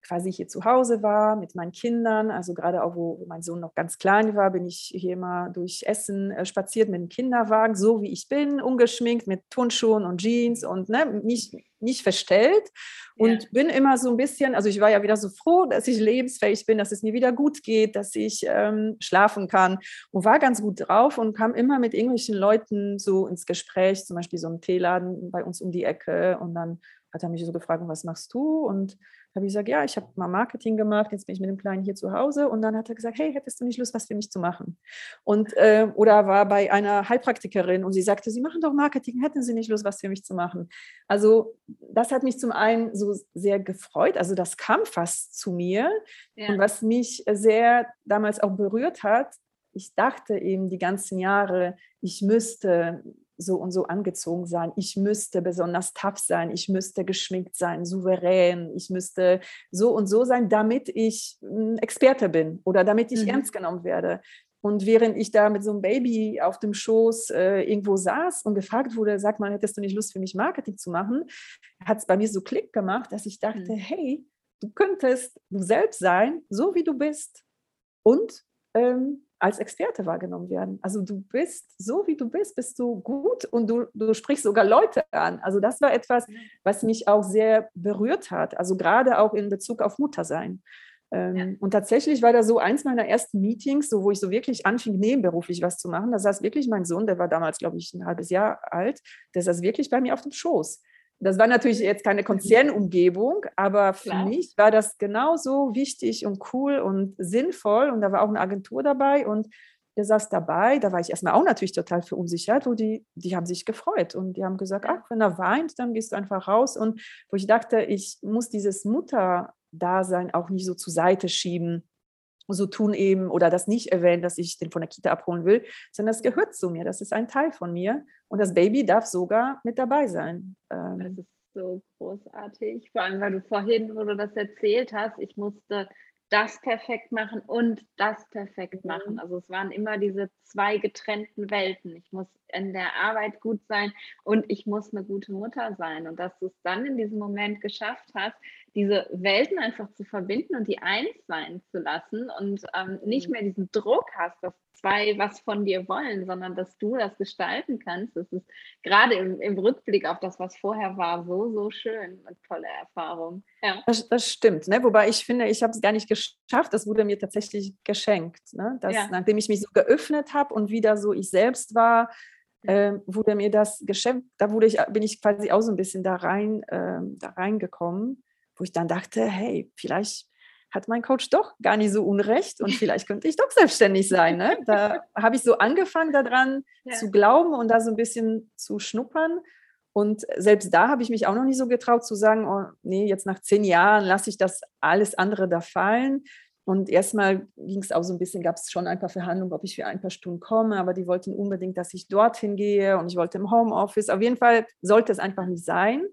Speaker 2: quasi hier zu Hause war mit meinen Kindern, also gerade auch, wo mein Sohn noch ganz klein war, bin ich hier immer durch Essen äh, spaziert mit dem Kinderwagen, so wie ich bin, ungeschminkt, mit Turnschuhen und Jeans und ne, nicht, nicht verstellt. Und ja. bin immer so ein bisschen, also ich war ja wieder so froh, dass ich lebensfähig bin, dass es mir wieder gut geht, dass ich ähm, schlafen kann und war ganz gut drauf und kam immer mit irgendwelchen Leuten so ins Gespräch, zum Beispiel so ein Teeladen bei uns um die Ecke und dann hat er mich so gefragt, was machst du? Und habe ich gesagt, ja, ich habe mal Marketing gemacht, jetzt bin ich mit dem Kleinen hier zu Hause. Und dann hat er gesagt, hey, hättest du nicht Lust, was für mich zu machen? Und, äh, oder war bei einer Heilpraktikerin und sie sagte, Sie machen doch Marketing, hätten Sie nicht Lust, was für mich zu machen? Also das hat mich zum einen so sehr gefreut, also das kam fast zu mir. Ja. Und was mich sehr damals auch berührt hat, ich dachte eben die ganzen Jahre, ich müsste so und so angezogen sein, ich müsste besonders tough sein, ich müsste geschminkt sein, souverän, ich müsste so und so sein, damit ich ein Experte bin oder damit ich mhm. ernst genommen werde. Und während ich da mit so einem Baby auf dem Schoß äh, irgendwo saß und gefragt wurde, sag mal, hättest du nicht Lust für mich Marketing zu machen, hat es bei mir so Klick gemacht, dass ich dachte, mhm. hey, du könntest du selbst sein, so wie du bist. Und ähm, als Experte wahrgenommen werden. Also du bist, so wie du bist, bist du gut und du, du sprichst sogar Leute an. Also das war etwas, was mich auch sehr berührt hat. Also gerade auch in Bezug auf Muttersein. Ähm, ja. Und tatsächlich war das so eins meiner ersten Meetings, so, wo ich so wirklich anfing, nebenberuflich was zu machen. Da saß wirklich mein Sohn, der war damals, glaube ich, ein halbes Jahr alt, der saß wirklich bei mir auf dem Schoß. Das war natürlich jetzt keine Konzernumgebung, aber für Klar. mich war das genauso wichtig und cool und sinnvoll. Und da war auch eine Agentur dabei und der saß dabei. Da war ich erstmal auch natürlich total verunsichert und die, die haben sich gefreut und die haben gesagt, ach, wenn er weint, dann gehst du einfach raus. Und wo ich dachte, ich muss dieses Mutterdasein auch nicht so zur Seite schieben so tun eben oder das nicht erwähnen, dass ich den von der Kita abholen will, sondern das gehört zu mir, das ist ein Teil von mir und das Baby darf sogar mit dabei sein.
Speaker 1: Ähm, das ist so großartig, vor allem weil du vorhin, wo du das erzählt hast, ich musste das perfekt machen und das perfekt mhm. machen. Also es waren immer diese zwei getrennten Welten. Ich muss in der Arbeit gut sein und ich muss eine gute Mutter sein. Und dass du es dann in diesem Moment geschafft hast, diese Welten einfach zu verbinden und die eins sein zu lassen und ähm, nicht mhm. mehr diesen Druck hast, dass zwei was von dir wollen, sondern dass du das gestalten kannst. Das ist gerade im, im Rückblick auf das, was vorher war, so, so schön und tolle Erfahrung.
Speaker 2: Ja. Das, das stimmt, ne? wobei ich finde, ich habe es gar nicht geschafft, das wurde mir tatsächlich geschenkt. Ne? Dass, ja. Nachdem ich mich so geöffnet habe und wieder so ich selbst war, äh, wurde mir das geschenkt, da wurde ich, bin ich quasi auch so ein bisschen da rein, äh, da reingekommen wo ich dann dachte, hey, vielleicht hat mein Coach doch gar nicht so unrecht und vielleicht könnte ich doch selbstständig sein. Ne? Da habe ich so angefangen daran ja. zu glauben und da so ein bisschen zu schnuppern. Und selbst da habe ich mich auch noch nicht so getraut zu sagen, oh nee, jetzt nach zehn Jahren lasse ich das alles andere da fallen. Und erstmal ging es auch so ein bisschen, gab es schon ein paar Verhandlungen, ob ich für ein paar Stunden komme, aber die wollten unbedingt, dass ich dorthin gehe und ich wollte im Homeoffice. Auf jeden Fall sollte es einfach nicht sein.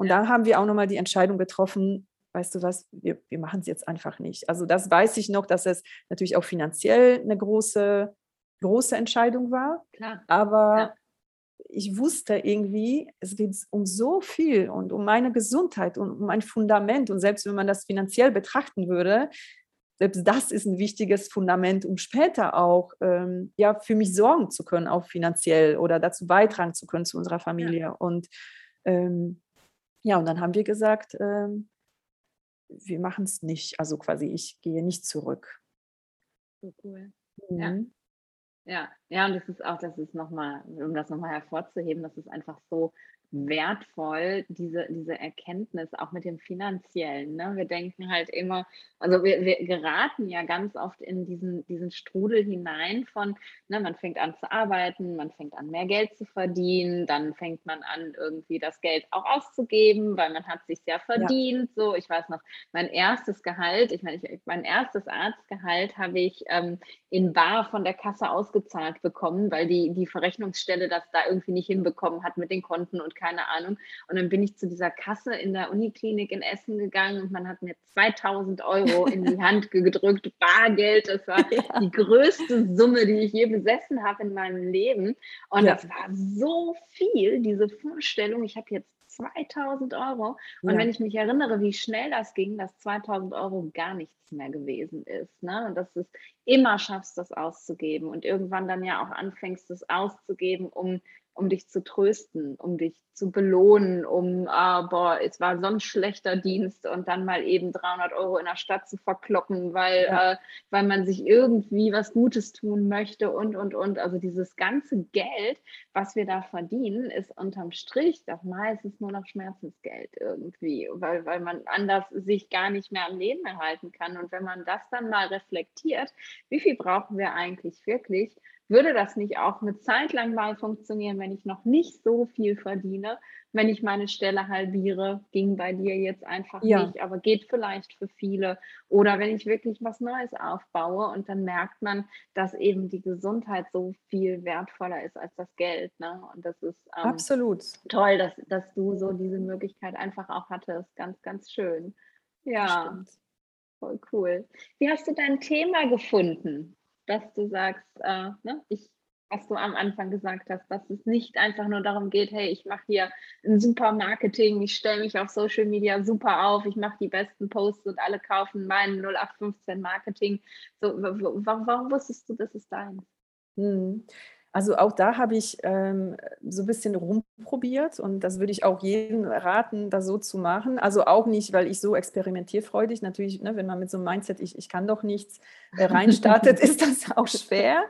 Speaker 2: Und da haben wir auch nochmal die Entscheidung getroffen, weißt du was, wir, wir machen es jetzt einfach nicht. Also das weiß ich noch, dass es natürlich auch finanziell eine große, große Entscheidung war. Klar. Aber ja. ich wusste irgendwie, es geht um so viel und um meine Gesundheit und um mein Fundament. Und selbst wenn man das finanziell betrachten würde, selbst das ist ein wichtiges Fundament, um später auch ähm, ja, für mich sorgen zu können, auch finanziell oder dazu beitragen zu können zu unserer Familie. Ja. Und ähm, ja, und dann haben wir gesagt, ähm, wir machen es nicht. Also quasi, ich gehe nicht zurück.
Speaker 1: So cool. Mhm. Ja. Ja, ja, und das ist auch, das ist nochmal, um das nochmal hervorzuheben, das ist einfach so wertvoll, diese, diese Erkenntnis, auch mit dem Finanziellen. Ne? Wir denken halt immer, also wir, wir geraten ja ganz oft in diesen, diesen Strudel hinein von, ne, man fängt an zu arbeiten, man fängt an mehr Geld zu verdienen, dann fängt man an, irgendwie das Geld auch auszugeben, weil man hat sich ja verdient. Ja. So, ich weiß noch, mein erstes Gehalt, ich meine, ich, mein erstes Arztgehalt habe ich ähm, in Bar von der Kasse ausgezahlt bekommen, weil die, die Verrechnungsstelle das da irgendwie nicht hinbekommen hat mit den Konten und keine Ahnung. Und dann bin ich zu dieser Kasse in der Uniklinik in Essen gegangen und man hat mir 2000 Euro in die Hand gedrückt, Bargeld. Das war ja. die größte Summe, die ich je besessen habe in meinem Leben. Und ja. das war so viel, diese Vorstellung. Ich habe jetzt 2000 Euro. Und ja. wenn ich mich erinnere, wie schnell das ging, dass 2000 Euro gar nichts mehr gewesen ist. Ne? Und dass du es immer schaffst, das auszugeben und irgendwann dann ja auch anfängst, das auszugeben, um um dich zu trösten, um dich zu belohnen, um, ah, boah, es war so ein schlechter Dienst und dann mal eben 300 Euro in der Stadt zu verkloppen, weil, ja. äh, weil man sich irgendwie was Gutes tun möchte und, und, und. Also dieses ganze Geld, was wir da verdienen, ist unterm Strich doch meistens nur noch Schmerzensgeld irgendwie, weil, weil man anders sich gar nicht mehr am Leben erhalten kann. Und wenn man das dann mal reflektiert, wie viel brauchen wir eigentlich wirklich, würde das nicht auch eine Zeit lang mal funktionieren, wenn ich noch nicht so viel verdiene, wenn ich meine Stelle halbiere, ging bei dir jetzt einfach ja. nicht, aber geht vielleicht für viele. Oder wenn ich wirklich was Neues aufbaue und dann merkt man, dass eben die Gesundheit so viel wertvoller ist als das Geld. Ne? Und das ist
Speaker 2: ähm, absolut
Speaker 1: toll, dass, dass du so diese Möglichkeit einfach auch hattest. Ganz, ganz schön. Ja, voll cool. Wie hast du dein Thema gefunden? Dass du sagst, äh, ne, ich, was du am Anfang gesagt hast, dass es nicht einfach nur darum geht, hey, ich mache hier ein super Marketing, ich stelle mich auf Social Media super auf, ich mache die besten Posts und alle kaufen meinen 0815 Marketing. So, warum, wusstest du, das ist dein?
Speaker 2: Hm. Also auch da habe ich ähm, so ein bisschen rumprobiert und das würde ich auch jedem raten, das so zu machen. Also auch nicht, weil ich so experimentierfreudig, natürlich, ne, wenn man mit so einem Mindset, ich, ich kann doch nichts, äh, reinstartet, ist das auch schwer.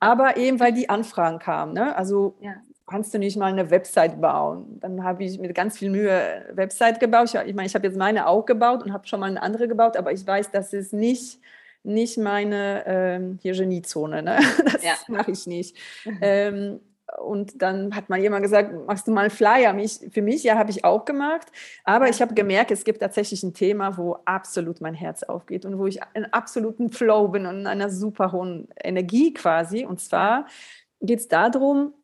Speaker 2: Aber eben, weil die Anfragen kamen. Ne? Also ja. kannst du nicht mal eine Website bauen? Dann habe ich mit ganz viel Mühe Website gebaut. Ich, ich meine, ich habe jetzt meine auch gebaut und habe schon mal eine andere gebaut, aber ich weiß, dass es nicht nicht meine ähm, hier Geniezone. Ne? Das ja. mache ich nicht. Mhm. Ähm, und dann hat mal jemand gesagt, machst du mal einen Flyer? Mich, für mich, ja, habe ich auch gemacht. Aber ich habe gemerkt, es gibt tatsächlich ein Thema, wo absolut mein Herz aufgeht und wo ich in absoluten Flow bin und in einer super hohen Energie quasi. Und zwar geht es darum,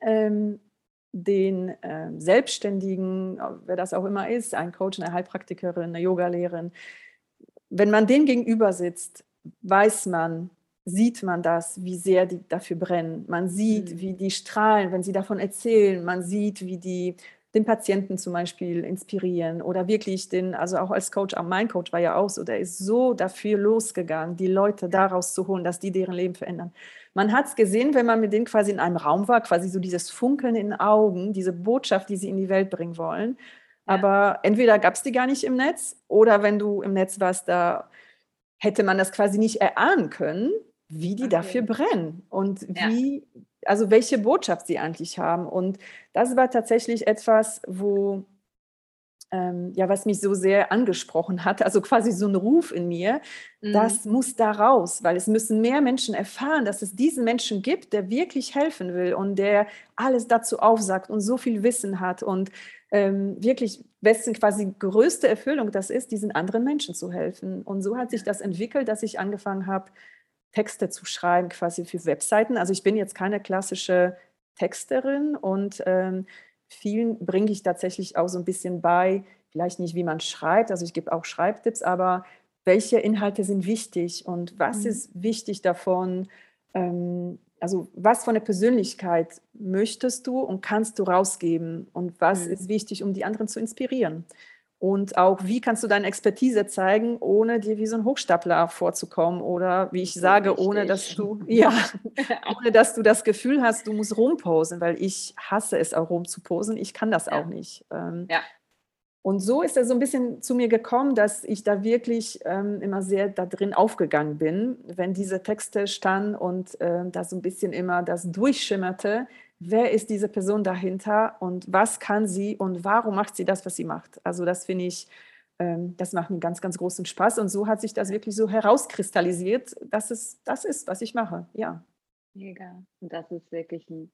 Speaker 2: ähm, den äh, Selbstständigen, wer das auch immer ist, ein Coach, eine Heilpraktikerin, eine Yogalehrerin, wenn man dem gegenüber sitzt, weiß man, sieht man das, wie sehr die dafür brennen. Man sieht, mhm. wie die strahlen, wenn sie davon erzählen. Man sieht, wie die den Patienten zum Beispiel inspirieren oder wirklich den, also auch als Coach, auch mein Coach war ja auch so, der ist so dafür losgegangen, die Leute daraus zu holen, dass die deren Leben verändern. Man hat es gesehen, wenn man mit denen quasi in einem Raum war, quasi so dieses Funkeln in den Augen, diese Botschaft, die sie in die Welt bringen wollen. Aber entweder gab es die gar nicht im Netz oder wenn du im Netz warst, da hätte man das quasi nicht erahnen können, wie die okay. dafür brennen und wie, ja. also welche Botschaft sie eigentlich haben. Und das war tatsächlich etwas, wo, ähm, ja, was mich so sehr angesprochen hat, also quasi so ein Ruf in mir, mhm. das muss da raus, weil es müssen mehr Menschen erfahren, dass es diesen Menschen gibt, der wirklich helfen will und der alles dazu aufsagt und so viel Wissen hat und ähm, wirklich, wessen quasi größte Erfüllung das ist, diesen anderen Menschen zu helfen. Und so hat sich das entwickelt, dass ich angefangen habe, Texte zu schreiben, quasi für Webseiten. Also ich bin jetzt keine klassische Texterin und ähm, vielen bringe ich tatsächlich auch so ein bisschen bei, vielleicht nicht, wie man schreibt, also ich gebe auch Schreibtipps, aber welche Inhalte sind wichtig und was mhm. ist wichtig davon, ähm, also was von der Persönlichkeit möchtest du und kannst du rausgeben und was mhm. ist wichtig, um die anderen zu inspirieren. Und auch, wie kannst du deine Expertise zeigen, ohne dir wie so ein Hochstapler vorzukommen oder wie ich sage, Richtig. ohne dass du, ja, ohne dass du das Gefühl hast, du musst rumposen, weil ich hasse es auch rumzuposen. Ich kann das ja. auch nicht. Ähm, ja. Und so ist er so ein bisschen zu mir gekommen, dass ich da wirklich ähm, immer sehr da drin aufgegangen bin, wenn diese Texte standen und äh, da so ein bisschen immer das durchschimmerte, wer ist diese Person dahinter und was kann sie und warum macht sie das, was sie macht. Also das finde ich, ähm, das macht mir ganz, ganz großen Spaß und so hat sich das wirklich so herauskristallisiert, dass es das ist, was ich mache. Ja.
Speaker 1: Mega. Und das ist wirklich ein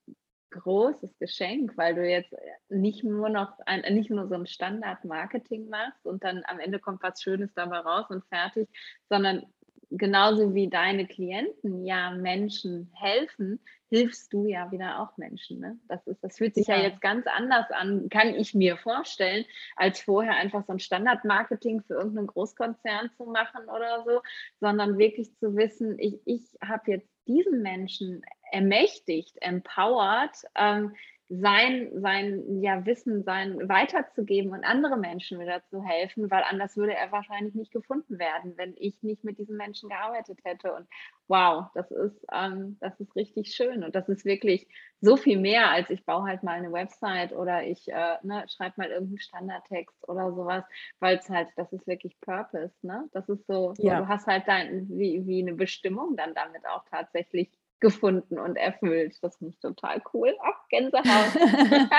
Speaker 1: großes Geschenk, weil du jetzt nicht nur noch ein, nicht nur so ein Standard-Marketing machst und dann am Ende kommt was Schönes dabei raus und fertig, sondern genauso wie deine Klienten ja Menschen helfen, hilfst du ja wieder auch Menschen. Ne? Das, ist, das fühlt sich ja. ja. jetzt ganz anders an, kann ich mir vorstellen, als vorher einfach so ein Standardmarketing für irgendeinen Großkonzern zu machen oder so, sondern wirklich zu wissen, ich, ich habe jetzt diesen Menschen ermächtigt, empowert, ähm, sein, sein ja, Wissen sein weiterzugeben und andere Menschen wieder zu helfen, weil anders würde er wahrscheinlich nicht gefunden werden, wenn ich nicht mit diesen Menschen gearbeitet hätte. Und wow, das ist, ähm, das ist richtig schön und das ist wirklich so viel mehr, als ich baue halt mal eine Website oder ich äh, ne, schreibe mal irgendeinen Standardtext oder sowas, weil es halt, das ist wirklich Purpose, ne? Das ist so, ja. du hast halt dein, wie, wie eine Bestimmung dann damit auch tatsächlich gefunden und erfüllt. Das finde ich total cool. Ach, Gänsehaut.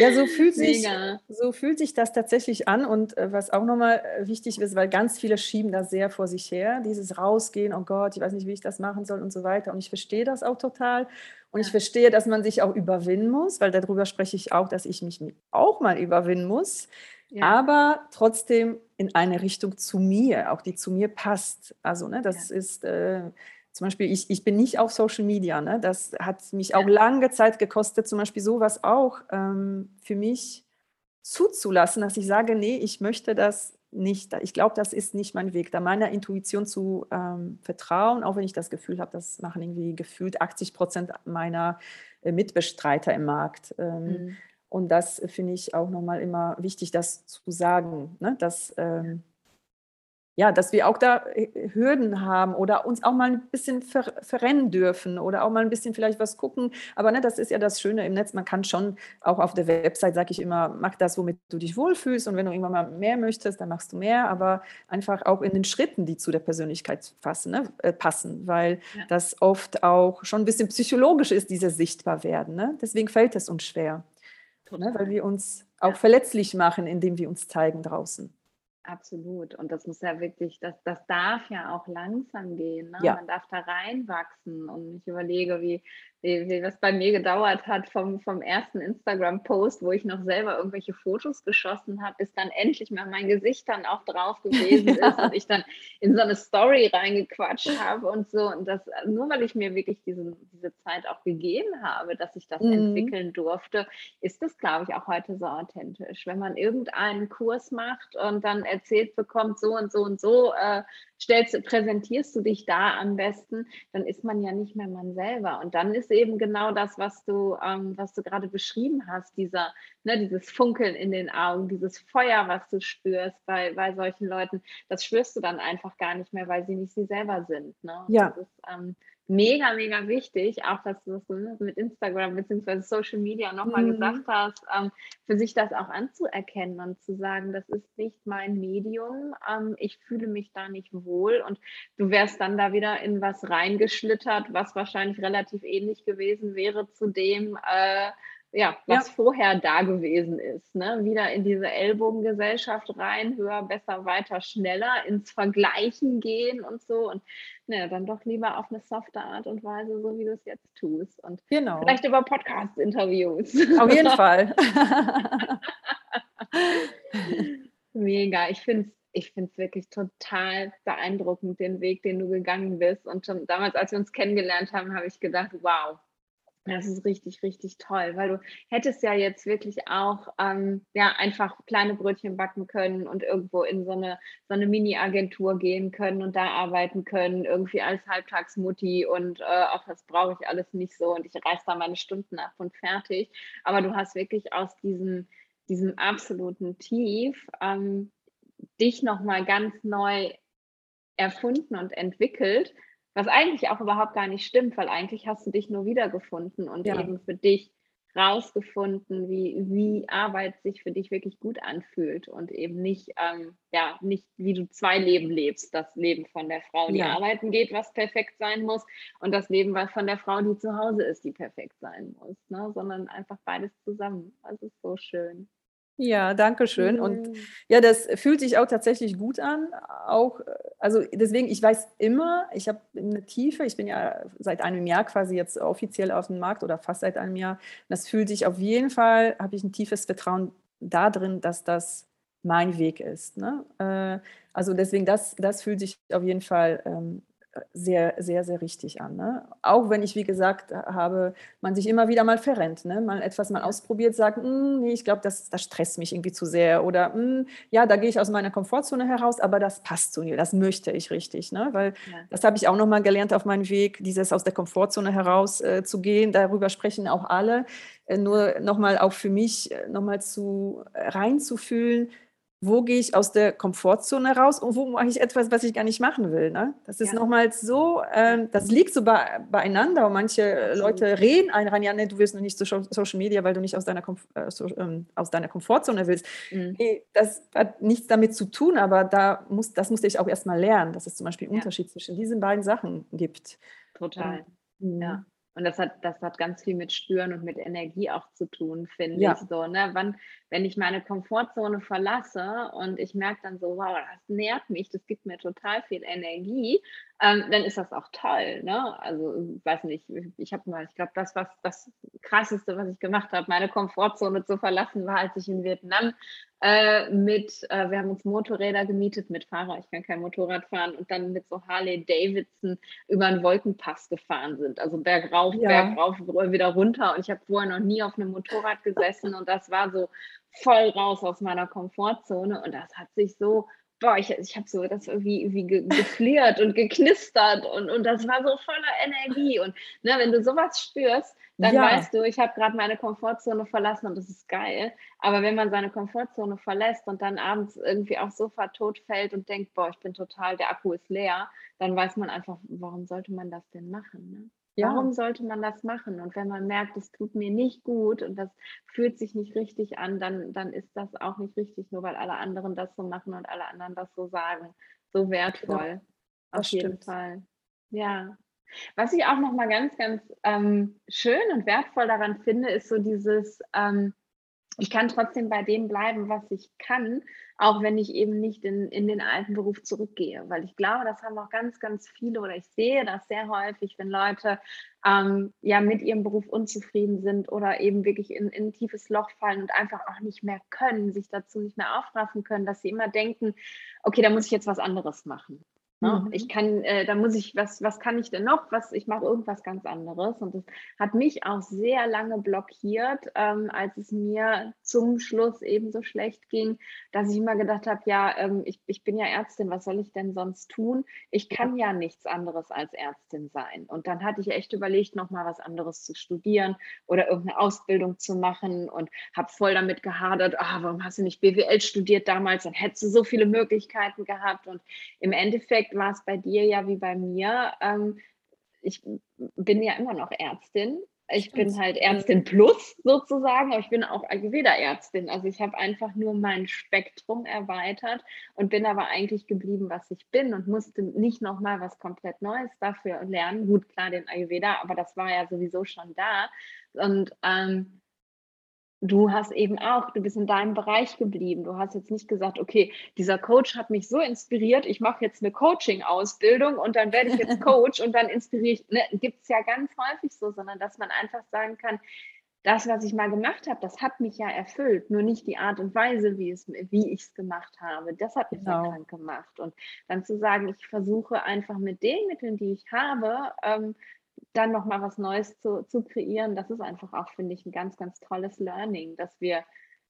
Speaker 2: ja, so fühlt, sich, so fühlt sich das tatsächlich an. Und äh, was auch nochmal äh, wichtig ist, weil ganz viele schieben das sehr vor sich her, dieses Rausgehen, oh Gott, ich weiß nicht, wie ich das machen soll und so weiter. Und ich verstehe das auch total. Und ich verstehe, dass man sich auch überwinden muss, weil darüber spreche ich auch, dass ich mich auch mal überwinden muss. Ja. aber trotzdem in eine Richtung zu mir, auch die zu mir passt. Also, ne, das ja. ist, äh, zum Beispiel, ich, ich bin nicht auf Social Media. Ne? Das hat mich auch lange Zeit gekostet, zum Beispiel sowas auch ähm, für mich zuzulassen, dass ich sage, nee, ich möchte das nicht. Ich glaube, das ist nicht mein Weg, da meiner Intuition zu ähm, vertrauen, auch wenn ich das Gefühl habe, das machen irgendwie gefühlt 80 Prozent meiner äh, Mitbestreiter im Markt. Ähm, mhm. Und das finde ich auch nochmal immer wichtig, das zu sagen, ne? dass ähm, ja, dass wir auch da äh, Hürden haben oder uns auch mal ein bisschen ver verrennen dürfen oder auch mal ein bisschen vielleicht was gucken. Aber ne, das ist ja das Schöne im Netz. Man kann schon auch auf der Website, sage ich immer, mach das, womit du dich wohlfühlst. Und wenn du irgendwann mal mehr möchtest, dann machst du mehr. Aber einfach auch in den Schritten, die zu der Persönlichkeit fassen, ne, äh, passen, weil ja. das oft auch schon ein bisschen psychologisch ist, diese Sichtbarwerden. Ne? Deswegen fällt es uns schwer, ne, weil wir uns auch ja. verletzlich machen, indem wir uns zeigen draußen.
Speaker 1: Absolut. Und das muss ja wirklich, das, das darf ja auch langsam gehen. Ne? Ja. Man darf da reinwachsen. Und ich überlege, wie, wie, wie was bei mir gedauert hat vom, vom ersten Instagram-Post, wo ich noch selber irgendwelche Fotos geschossen habe, bis dann endlich mal mein Gesicht dann auch drauf gewesen ja. ist und ich dann in so eine Story reingequatscht habe und so. Und das nur weil ich mir wirklich diesen, diese Zeit auch gegeben habe, dass ich das mhm. entwickeln durfte, ist das, glaube ich, auch heute so authentisch. Wenn man irgendeinen Kurs macht und dann erzählt bekommt, so und so und so, äh, stellst, präsentierst du dich da am besten, dann ist man ja nicht mehr man selber. Und dann ist eben genau das, was du, ähm, was du gerade beschrieben hast, dieser, ne, dieses Funkeln in den Augen, dieses Feuer, was du spürst bei, bei solchen Leuten, das spürst du dann einfach gar nicht mehr, weil sie nicht sie selber sind. Ne?
Speaker 2: Ja.
Speaker 1: Das ist, ähm, mega, mega wichtig, auch dass du das ne, mit Instagram bzw. Social Media nochmal mhm. gesagt hast, ähm, für sich das auch anzuerkennen und zu sagen, das ist nicht mein Medium, ähm, ich fühle mich da nicht wohl und du wärst dann da wieder in was reingeschlittert, was wahrscheinlich relativ ähnlich gewesen wäre zu dem, äh, ja, was ja. vorher da gewesen ist. Ne? Wieder in diese Ellbogengesellschaft rein, höher, besser, weiter, schneller, ins Vergleichen gehen und so. Und ne, dann doch lieber auf eine softe Art und Weise, so wie du es jetzt tust. Und
Speaker 2: genau.
Speaker 1: vielleicht über Podcast-Interviews.
Speaker 2: Auf jeden Fall.
Speaker 1: Mega. Ich finde es ich finde es wirklich total beeindruckend, den Weg, den du gegangen bist. Und schon damals, als wir uns kennengelernt haben, habe ich gedacht, wow, das ist richtig, richtig toll, weil du hättest ja jetzt wirklich auch ähm, ja, einfach kleine Brötchen backen können und irgendwo in so eine, so eine Mini-Agentur gehen können und da arbeiten können, irgendwie als Halbtagsmutti und äh, auch das brauche ich alles nicht so und ich reiße da meine Stunden ab und fertig. Aber du hast wirklich aus diesem, diesem absoluten Tief ähm, dich nochmal ganz neu erfunden und entwickelt was eigentlich auch überhaupt gar nicht stimmt, weil eigentlich hast du dich nur wiedergefunden und ja. eben für dich rausgefunden, wie, wie Arbeit sich für dich wirklich gut anfühlt und eben nicht, ähm, ja, nicht wie du zwei Leben lebst. Das Leben von der Frau, die ja. arbeiten geht, was perfekt sein muss, und das Leben von der Frau, die zu Hause ist, die perfekt sein muss, ne? sondern einfach beides zusammen. Das ist so schön.
Speaker 2: Ja, danke schön. Und ja, das fühlt sich auch tatsächlich gut an. Auch, also deswegen, ich weiß immer, ich habe eine Tiefe, ich bin ja seit einem Jahr quasi jetzt offiziell auf dem Markt oder fast seit einem Jahr. Das fühlt sich auf jeden Fall, habe ich ein tiefes Vertrauen da drin, dass das mein Weg ist. Ne? Äh, also deswegen, das, das fühlt sich auf jeden Fall ähm, sehr, sehr, sehr richtig an. Ne? Auch wenn ich, wie gesagt, habe, man sich immer wieder mal verrennt, ne? mal etwas mal ausprobiert, sagt, hm, nee, ich glaube, das, das stresst mich irgendwie zu sehr oder hm, ja, da gehe ich aus meiner Komfortzone heraus, aber das passt zu mir, das möchte ich richtig, ne? weil ja. das habe ich auch nochmal gelernt auf meinem Weg, dieses aus der Komfortzone heraus äh, zu gehen, darüber sprechen auch alle, äh, nur nochmal auch für mich äh, nochmal zu äh, reinzufühlen, wo gehe ich aus der Komfortzone raus und wo mache ich etwas, was ich gar nicht machen will. Ne? Das ist ja. nochmal so, äh, das liegt so bei, beieinander und manche Leute reden einen rein, ja, nee, du willst noch nicht zu Social Media, weil du nicht aus deiner, Komf äh, so, ähm, aus deiner Komfortzone willst. Mhm. Das hat nichts damit zu tun, aber da muss, das musste ich auch erstmal lernen, dass es zum Beispiel einen ja. Unterschied zwischen diesen beiden Sachen gibt.
Speaker 1: Total, ähm, ja. Und das hat, das hat ganz viel mit Spüren und mit Energie auch zu tun, finde ja. ich so. Ne? Wann, wenn ich meine Komfortzone verlasse und ich merke dann so, wow, das nährt mich, das gibt mir total viel Energie, ähm, dann ist das auch toll. Ne? Also, ich weiß nicht, ich habe mal, ich glaube, das, was das krasseste, was ich gemacht habe, meine Komfortzone zu verlassen, war, als ich in Vietnam äh, mit, äh, wir haben uns Motorräder gemietet mit Fahrer, ich kann kein Motorrad fahren, und dann mit so Harley Davidson über einen Wolkenpass gefahren sind. Also bergauf, ja. bergauf, wieder runter. Und ich habe vorher noch nie auf einem Motorrad gesessen und das war so voll raus aus meiner Komfortzone. Und das hat sich so boah, ich, ich habe so das irgendwie, irgendwie gefliert und geknistert und, und das war so voller Energie. Und ne, wenn du sowas spürst, dann ja. weißt du, ich habe gerade meine Komfortzone verlassen und das ist geil. Aber wenn man seine Komfortzone verlässt und dann abends irgendwie aufs Sofa tot fällt und denkt, boah, ich bin total, der Akku ist leer, dann weiß man einfach, warum sollte man das denn machen? Ne? Ja. Warum sollte man das machen? Und wenn man merkt, es tut mir nicht gut und das fühlt sich nicht richtig an, dann, dann ist das auch nicht richtig, nur weil alle anderen das so machen und alle anderen das so sagen. So wertvoll. Ja, auf jeden Fall. Ja. Was ich auch nochmal ganz, ganz ähm, schön und wertvoll daran finde, ist so dieses, ähm, ich kann trotzdem bei dem bleiben, was ich kann, auch wenn ich eben nicht in, in den alten Beruf zurückgehe. Weil ich glaube, das haben auch ganz, ganz viele oder ich sehe das sehr häufig, wenn Leute ähm, ja mit ihrem Beruf unzufrieden sind oder eben wirklich in, in ein tiefes Loch fallen und einfach auch nicht mehr können, sich dazu nicht mehr aufraffen können, dass sie immer denken, okay, da muss ich jetzt was anderes machen. Ne? Mhm. Ich kann, äh, da muss ich, was, was kann ich denn noch? Was, ich mache irgendwas ganz anderes. Und das hat mich auch sehr lange blockiert, ähm, als es mir zum Schluss eben so schlecht ging, dass ich immer gedacht habe, ja, ähm, ich, ich bin ja Ärztin, was soll ich denn sonst tun? Ich kann ja nichts anderes als Ärztin sein. Und dann hatte ich echt überlegt, nochmal was anderes zu studieren oder irgendeine Ausbildung zu machen und habe voll damit gehadert, ah, warum hast du nicht BWL studiert damals? Dann hättest du so viele Möglichkeiten gehabt. Und im Endeffekt Endeffekt war es bei dir ja wie bei mir. Ähm, ich bin ja immer noch Ärztin. Ich Stimmt. bin halt Ärztin plus sozusagen, aber ich bin auch Ayurveda-Ärztin. Also ich habe einfach nur mein Spektrum erweitert und bin aber eigentlich geblieben, was ich bin und musste nicht nochmal was komplett Neues dafür lernen. Gut, klar, den Ayurveda, aber das war ja sowieso schon da. Und ähm, du hast eben auch, du bist in deinem Bereich geblieben. Du hast jetzt nicht gesagt, okay, dieser Coach hat mich so inspiriert, ich mache jetzt eine Coaching-Ausbildung und dann werde ich jetzt Coach und dann inspiriere ich. Ne, Gibt es ja ganz häufig so, sondern dass man einfach sagen kann, das, was ich mal gemacht habe, das hat mich ja erfüllt, nur nicht die Art und Weise, wie, es, wie ich es gemacht habe. Das hat mich genau. ja krank gemacht. Und dann zu sagen, ich versuche einfach mit den Mitteln, die ich habe, ähm, dann nochmal was Neues zu, zu kreieren, das ist einfach auch, finde ich, ein ganz, ganz tolles Learning, dass wir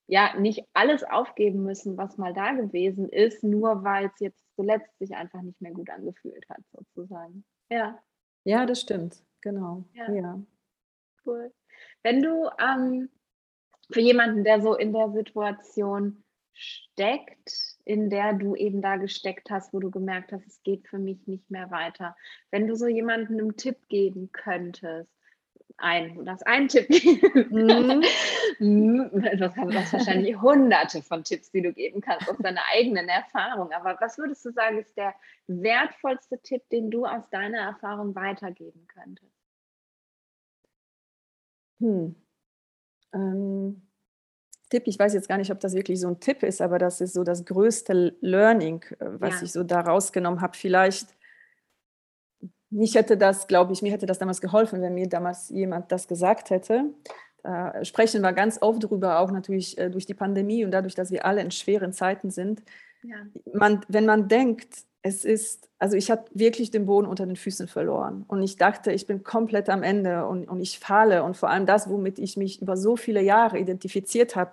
Speaker 1: ja nicht alles aufgeben müssen, was mal da gewesen ist, nur weil es jetzt zuletzt sich einfach nicht mehr gut angefühlt hat, sozusagen.
Speaker 2: Ja. Ja, das stimmt, genau. Ja. ja.
Speaker 1: Cool. Wenn du ähm, für jemanden, der so in der Situation steckt, in der du eben da gesteckt hast, wo du gemerkt hast, es geht für mich nicht mehr weiter. Wenn du so jemandem einen Tipp geben könntest, ein, darfst einen Tipp. Mhm. du hast wahrscheinlich hunderte von Tipps, die du geben kannst aus deiner eigenen Erfahrung. Aber was würdest du sagen, ist der wertvollste Tipp, den du aus deiner Erfahrung weitergeben könntest?
Speaker 2: Hm. Ähm Tipp, ich weiß jetzt gar nicht, ob das wirklich so ein Tipp ist, aber das ist so das größte Learning, äh, was ja. ich so da rausgenommen habe. Vielleicht, mich hätte das, glaube ich, mir hätte das damals geholfen, wenn mir damals jemand das gesagt hätte. Da sprechen wir ganz oft drüber, auch natürlich äh, durch die Pandemie und dadurch, dass wir alle in schweren Zeiten sind. Ja. Man, wenn man denkt, es ist, also ich habe wirklich den Boden unter den Füßen verloren und ich dachte, ich bin komplett am Ende und, und ich falle und vor allem das, womit ich mich über so viele Jahre identifiziert habe,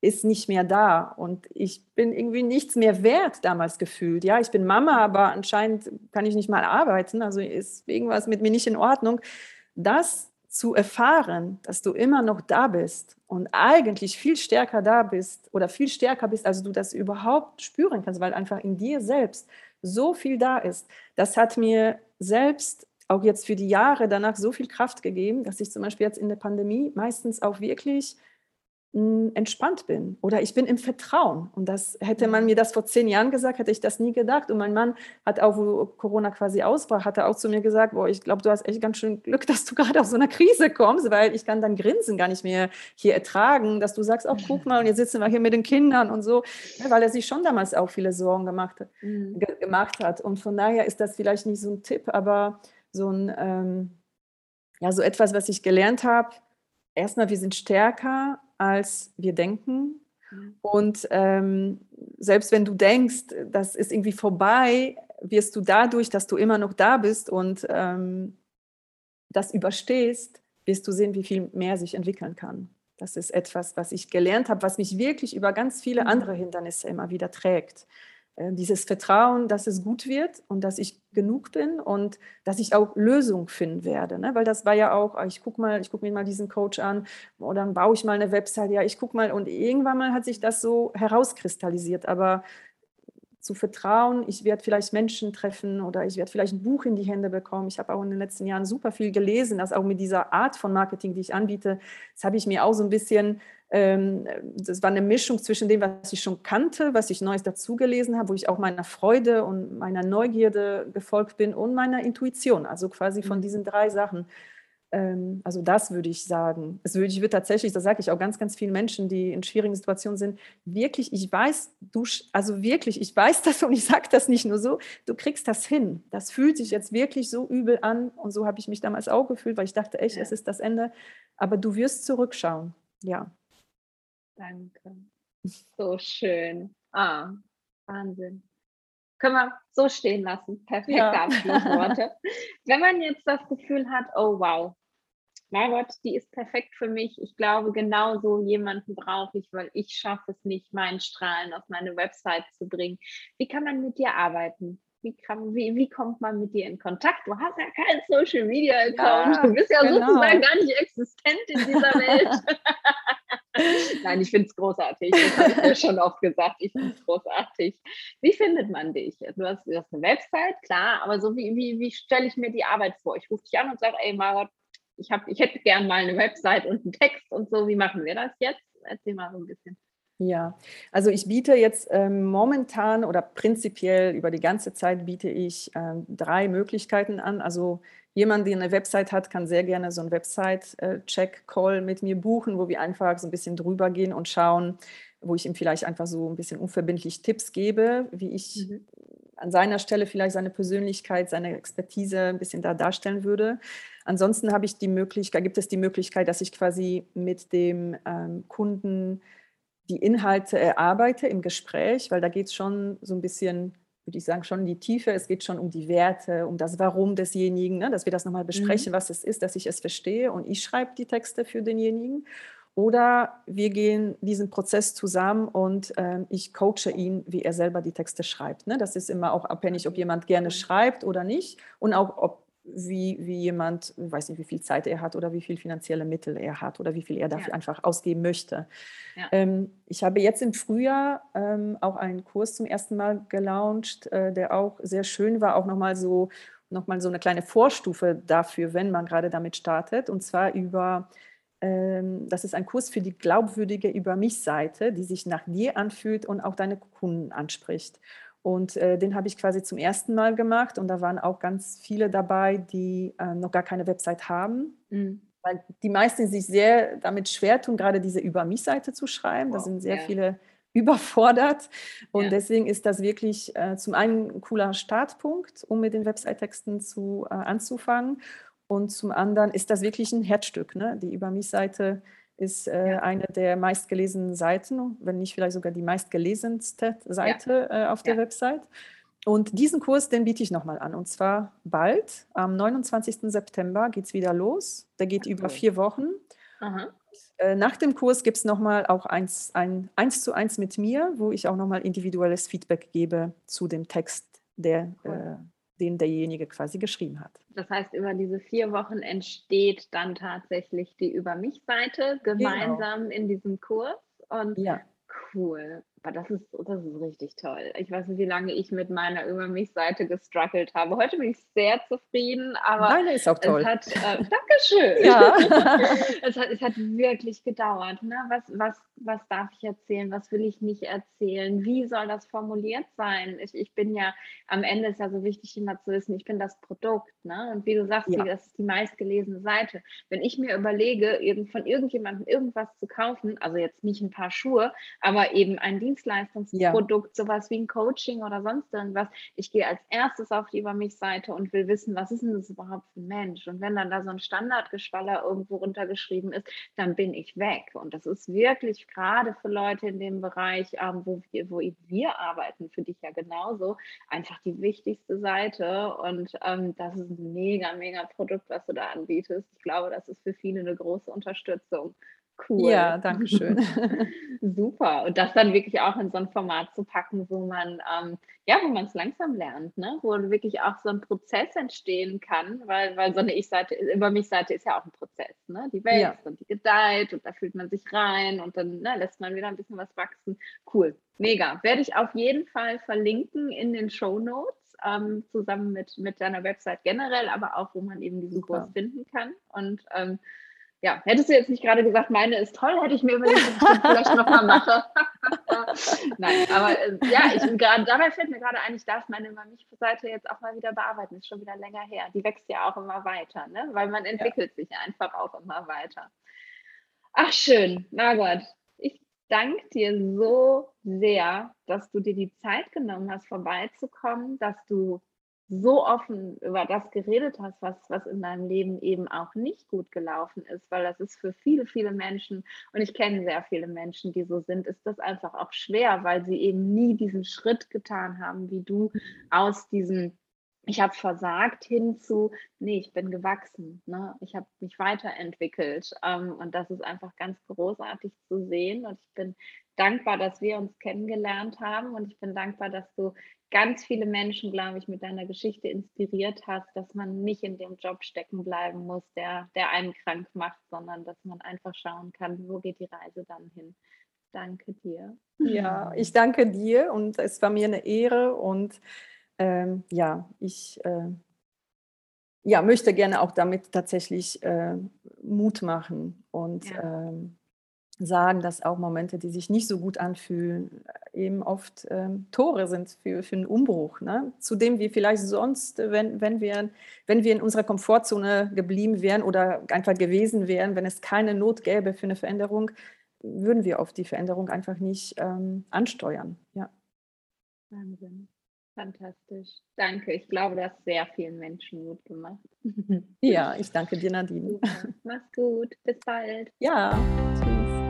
Speaker 2: ist nicht mehr da und ich bin irgendwie nichts mehr wert damals gefühlt. Ja, ich bin Mama, aber anscheinend kann ich nicht mal arbeiten, also ist irgendwas mit mir nicht in Ordnung. Das zu erfahren, dass du immer noch da bist und eigentlich viel stärker da bist oder viel stärker bist, als du das überhaupt spüren kannst, weil einfach in dir selbst so viel da ist. Das hat mir selbst auch jetzt für die Jahre danach so viel Kraft gegeben, dass ich zum Beispiel jetzt in der Pandemie meistens auch wirklich entspannt bin oder ich bin im Vertrauen. Und das hätte man mir das vor zehn Jahren gesagt, hätte ich das nie gedacht. Und mein Mann hat auch, wo Corona quasi ausbrach, hat er auch zu mir gesagt, boah, ich glaube, du hast echt ganz schön Glück, dass du gerade aus so einer Krise kommst, weil ich kann dein Grinsen gar nicht mehr hier ertragen, dass du sagst, oh, guck mal, und jetzt sitzen wir hier mit den Kindern und so, weil er sich schon damals auch viele Sorgen gemacht, mhm. gemacht hat. Und von daher ist das vielleicht nicht so ein Tipp, aber so ein, ähm, ja, so etwas, was ich gelernt habe. Erstmal, wir sind stärker als wir denken. Mhm. Und ähm, selbst wenn du denkst, das ist irgendwie vorbei, wirst du dadurch, dass du immer noch da bist und ähm, das überstehst, wirst du sehen, wie viel mehr sich entwickeln kann. Das ist etwas, was ich gelernt habe, was mich wirklich über ganz viele mhm. andere Hindernisse immer wieder trägt. Äh, dieses Vertrauen, dass es gut wird und dass ich genug bin und dass ich auch Lösungen finden werde. Ne? Weil das war ja auch, ah, ich gucke mal, ich gucke mir mal diesen Coach an oder dann baue ich mal eine Website, ja, ich gucke mal und irgendwann mal hat sich das so herauskristallisiert. Aber zu vertrauen, ich werde vielleicht Menschen treffen oder ich werde vielleicht ein Buch in die Hände bekommen. Ich habe auch in den letzten Jahren super viel gelesen, dass auch mit dieser Art von Marketing, die ich anbiete, das habe ich mir auch so ein bisschen das war eine Mischung zwischen dem, was ich schon kannte, was ich Neues dazugelesen habe, wo ich auch meiner Freude und meiner Neugierde gefolgt bin und meiner Intuition, also quasi von mhm. diesen drei Sachen. Ähm, also das würde ich sagen. Es würde, ich würde tatsächlich, das sage ich auch ganz, ganz vielen Menschen, die in schwierigen Situationen sind, wirklich, ich weiß, du, also wirklich, ich weiß das und ich sage das nicht nur so, du kriegst das hin. Das fühlt sich jetzt wirklich so übel an und so habe ich mich damals auch gefühlt, weil ich dachte, echt, es ist das Ende. Aber du wirst zurückschauen. Ja.
Speaker 1: Danke. So schön. Ah, Wahnsinn. Können wir so stehen lassen. Perfekte ja. Abschlussworte. Wenn man jetzt das Gefühl hat, oh wow, Margot, die ist perfekt für mich. Ich glaube, genau so jemanden brauche ich, weil ich schaffe es nicht, meinen Strahlen auf meine Website zu bringen. Wie kann man mit dir arbeiten? Wie, kann, wie, wie kommt man mit dir in Kontakt? Du hast ja keinen Social Media Account. Ja, du bist ja genau. sozusagen gar nicht existent in dieser Welt. Nein, ich finde es großartig. Das habe ich ja schon oft gesagt. Ich finde es großartig. Wie findet man dich? Du hast, du hast eine Website, klar, aber so wie, wie, wie stelle ich mir die Arbeit vor? Ich rufe dich an und sage, ey Margot, ich, hab, ich hätte gern mal eine Website und einen Text und so. Wie machen wir das jetzt? Erzähl mal so ein bisschen.
Speaker 2: Ja, also ich biete jetzt ähm, momentan oder prinzipiell über die ganze Zeit biete ich ähm, drei Möglichkeiten an. Also jemand, der eine Website hat, kann sehr gerne so einen Website-Check-Call äh, mit mir buchen, wo wir einfach so ein bisschen drüber gehen und schauen, wo ich ihm vielleicht einfach so ein bisschen unverbindlich Tipps gebe, wie ich mhm. an seiner Stelle vielleicht seine Persönlichkeit, seine Expertise ein bisschen da darstellen würde. Ansonsten habe ich die Möglichkeit, gibt es die Möglichkeit, dass ich quasi mit dem ähm, Kunden die Inhalte erarbeite im Gespräch, weil da geht es schon so ein bisschen, würde ich sagen, schon in die Tiefe. Es geht schon um die Werte, um das Warum desjenigen, ne? dass wir das nochmal besprechen, mhm. was es ist, dass ich es verstehe und ich schreibe die Texte für denjenigen. Oder wir gehen diesen Prozess zusammen und äh, ich coache ihn, wie er selber die Texte schreibt. Ne? Das ist immer auch abhängig, ob jemand gerne schreibt oder nicht und auch ob wie, wie jemand, ich weiß nicht, wie viel Zeit er hat oder wie viel finanzielle Mittel er hat oder wie viel er dafür ja. einfach ausgeben möchte. Ja. Ähm, ich habe jetzt im Frühjahr ähm, auch einen Kurs zum ersten Mal gelauncht, äh, der auch sehr schön war, auch nochmal so, noch mal so eine kleine Vorstufe dafür, wenn man gerade damit startet, und zwar über ähm, das ist ein Kurs für die glaubwürdige Über mich-Seite, die sich nach dir anfühlt und auch deine Kunden anspricht. Und äh, den habe ich quasi zum ersten Mal gemacht und da waren auch ganz viele dabei, die äh, noch gar keine Website haben. Mhm. Weil die meisten sich sehr damit schwer tun, gerade diese Über mich-Seite zu schreiben. Wow. Da sind sehr ja. viele überfordert. Und ja. deswegen ist das wirklich äh, zum einen ein cooler Startpunkt, um mit den Website-Texten zu, äh, anzufangen. Und zum anderen ist das wirklich ein Herzstück. Ne? Die Über mich-Seite ist äh, ja. eine der meistgelesenen Seiten, wenn nicht vielleicht sogar die meistgelesenste Seite ja. äh, auf der ja. Website. Und diesen Kurs, den biete ich nochmal an. Und zwar bald, am 29. September geht es wieder los. Der geht okay. über vier Wochen. Äh, nach dem Kurs gibt es nochmal auch eins, ein eins zu eins mit mir, wo ich auch nochmal individuelles Feedback gebe zu dem Text, der cool. Äh, den derjenige quasi geschrieben hat.
Speaker 1: Das heißt, über diese vier Wochen entsteht dann tatsächlich die Über mich-Seite genau. gemeinsam genau. in diesem Kurs. Und ja. cool. Aber das ist, das ist richtig toll. Ich weiß nicht, wie lange ich mit meiner Über mich-Seite gestruggelt habe. Heute bin ich sehr zufrieden, aber
Speaker 2: Deine ist auch toll.
Speaker 1: es hat, äh, Dankeschön. Ja. es, hat, es hat wirklich gedauert. Ne? Was, was, was darf ich erzählen? Was will ich nicht erzählen? Wie soll das formuliert sein? Ich, ich bin ja, am Ende ist ja so wichtig, immer zu wissen, ich bin das Produkt. Ne? Und wie du sagst, ja. das ist die meistgelesene Seite. Wenn ich mir überlege, von irgendjemandem irgendwas zu kaufen, also jetzt nicht ein paar Schuhe, aber eben ein Dienst Dienstleistungsprodukt, ja. sowas wie ein Coaching oder sonst irgendwas. Ich gehe als erstes auf die Über mich-Seite und will wissen, was ist denn das überhaupt für ein Mensch? Und wenn dann da so ein Standardgeschwaller irgendwo runtergeschrieben ist, dann bin ich weg. Und das ist wirklich gerade für Leute in dem Bereich, ähm, wo, wir, wo wir arbeiten, für dich ja genauso, einfach die wichtigste Seite. Und ähm, das ist ein mega, mega Produkt, was du da anbietest. Ich glaube, das ist für viele eine große Unterstützung.
Speaker 2: Cool. Ja, danke schön.
Speaker 1: Super. Und das dann wirklich auch in so ein Format zu packen, wo man, ähm, ja, wo man es langsam lernt, ne? wo wirklich auch so ein Prozess entstehen kann, weil, weil so eine Ich-Seite, über mich-Seite ist ja auch ein Prozess. Ne? Die wächst ja. und die gedeiht und da fühlt man sich rein und dann ne, lässt man wieder ein bisschen was wachsen. Cool. Mega. Werde ich auf jeden Fall verlinken in den Show Notes. Ähm, zusammen mit, mit deiner Website generell, aber auch, wo man eben diesen Super. Kurs finden kann. Und ähm, ja, hättest du jetzt nicht gerade gesagt, meine ist toll, hätte ich mir überlegt, dass ich das vielleicht nochmal mache. Nein, aber äh, ja, ich, grad, dabei fällt mir gerade ein, ich darf meine Mami-Seite jetzt auch mal wieder bearbeiten. Ist schon wieder länger her. Die wächst ja auch immer weiter, ne? weil man entwickelt ja. sich einfach auch immer weiter. Ach, schön. Margot, ich danke dir so sehr, dass du dir die Zeit genommen hast, vorbeizukommen, dass du so offen über das geredet hast, was, was in deinem Leben eben auch nicht gut gelaufen ist, weil das ist für viele, viele Menschen, und ich kenne sehr viele Menschen, die so sind, ist das einfach auch schwer, weil sie eben nie diesen Schritt getan haben, wie du aus diesem ich habe versagt hinzu, nee, ich bin gewachsen, ne? ich habe mich weiterentwickelt ähm, und das ist einfach ganz großartig zu sehen und ich bin dankbar, dass wir uns kennengelernt haben und ich bin dankbar, dass du ganz viele Menschen, glaube ich, mit deiner Geschichte inspiriert hast, dass man nicht in dem Job stecken bleiben muss, der, der einen krank macht, sondern dass man einfach schauen kann, wo geht die Reise dann hin. Danke dir.
Speaker 2: Ja, ich danke dir und es war mir eine Ehre und ähm, ja, ich äh, ja, möchte gerne auch damit tatsächlich äh, Mut machen und ja. ähm, sagen, dass auch Momente, die sich nicht so gut anfühlen, eben oft ähm, Tore sind für, für einen Umbruch. Ne? Zu dem wir vielleicht sonst, wenn, wenn, wir, wenn wir in unserer Komfortzone geblieben wären oder einfach gewesen wären, wenn es keine Not gäbe für eine Veränderung, würden wir auf die Veränderung einfach nicht ähm, ansteuern. Ja.
Speaker 1: Wahnsinn. Fantastisch. Danke. Ich glaube, das hat sehr vielen Menschen Mut gemacht.
Speaker 2: Ja, ich danke dir, Nadine.
Speaker 1: Super. Mach's gut. Bis bald.
Speaker 2: Ja. Tschüss.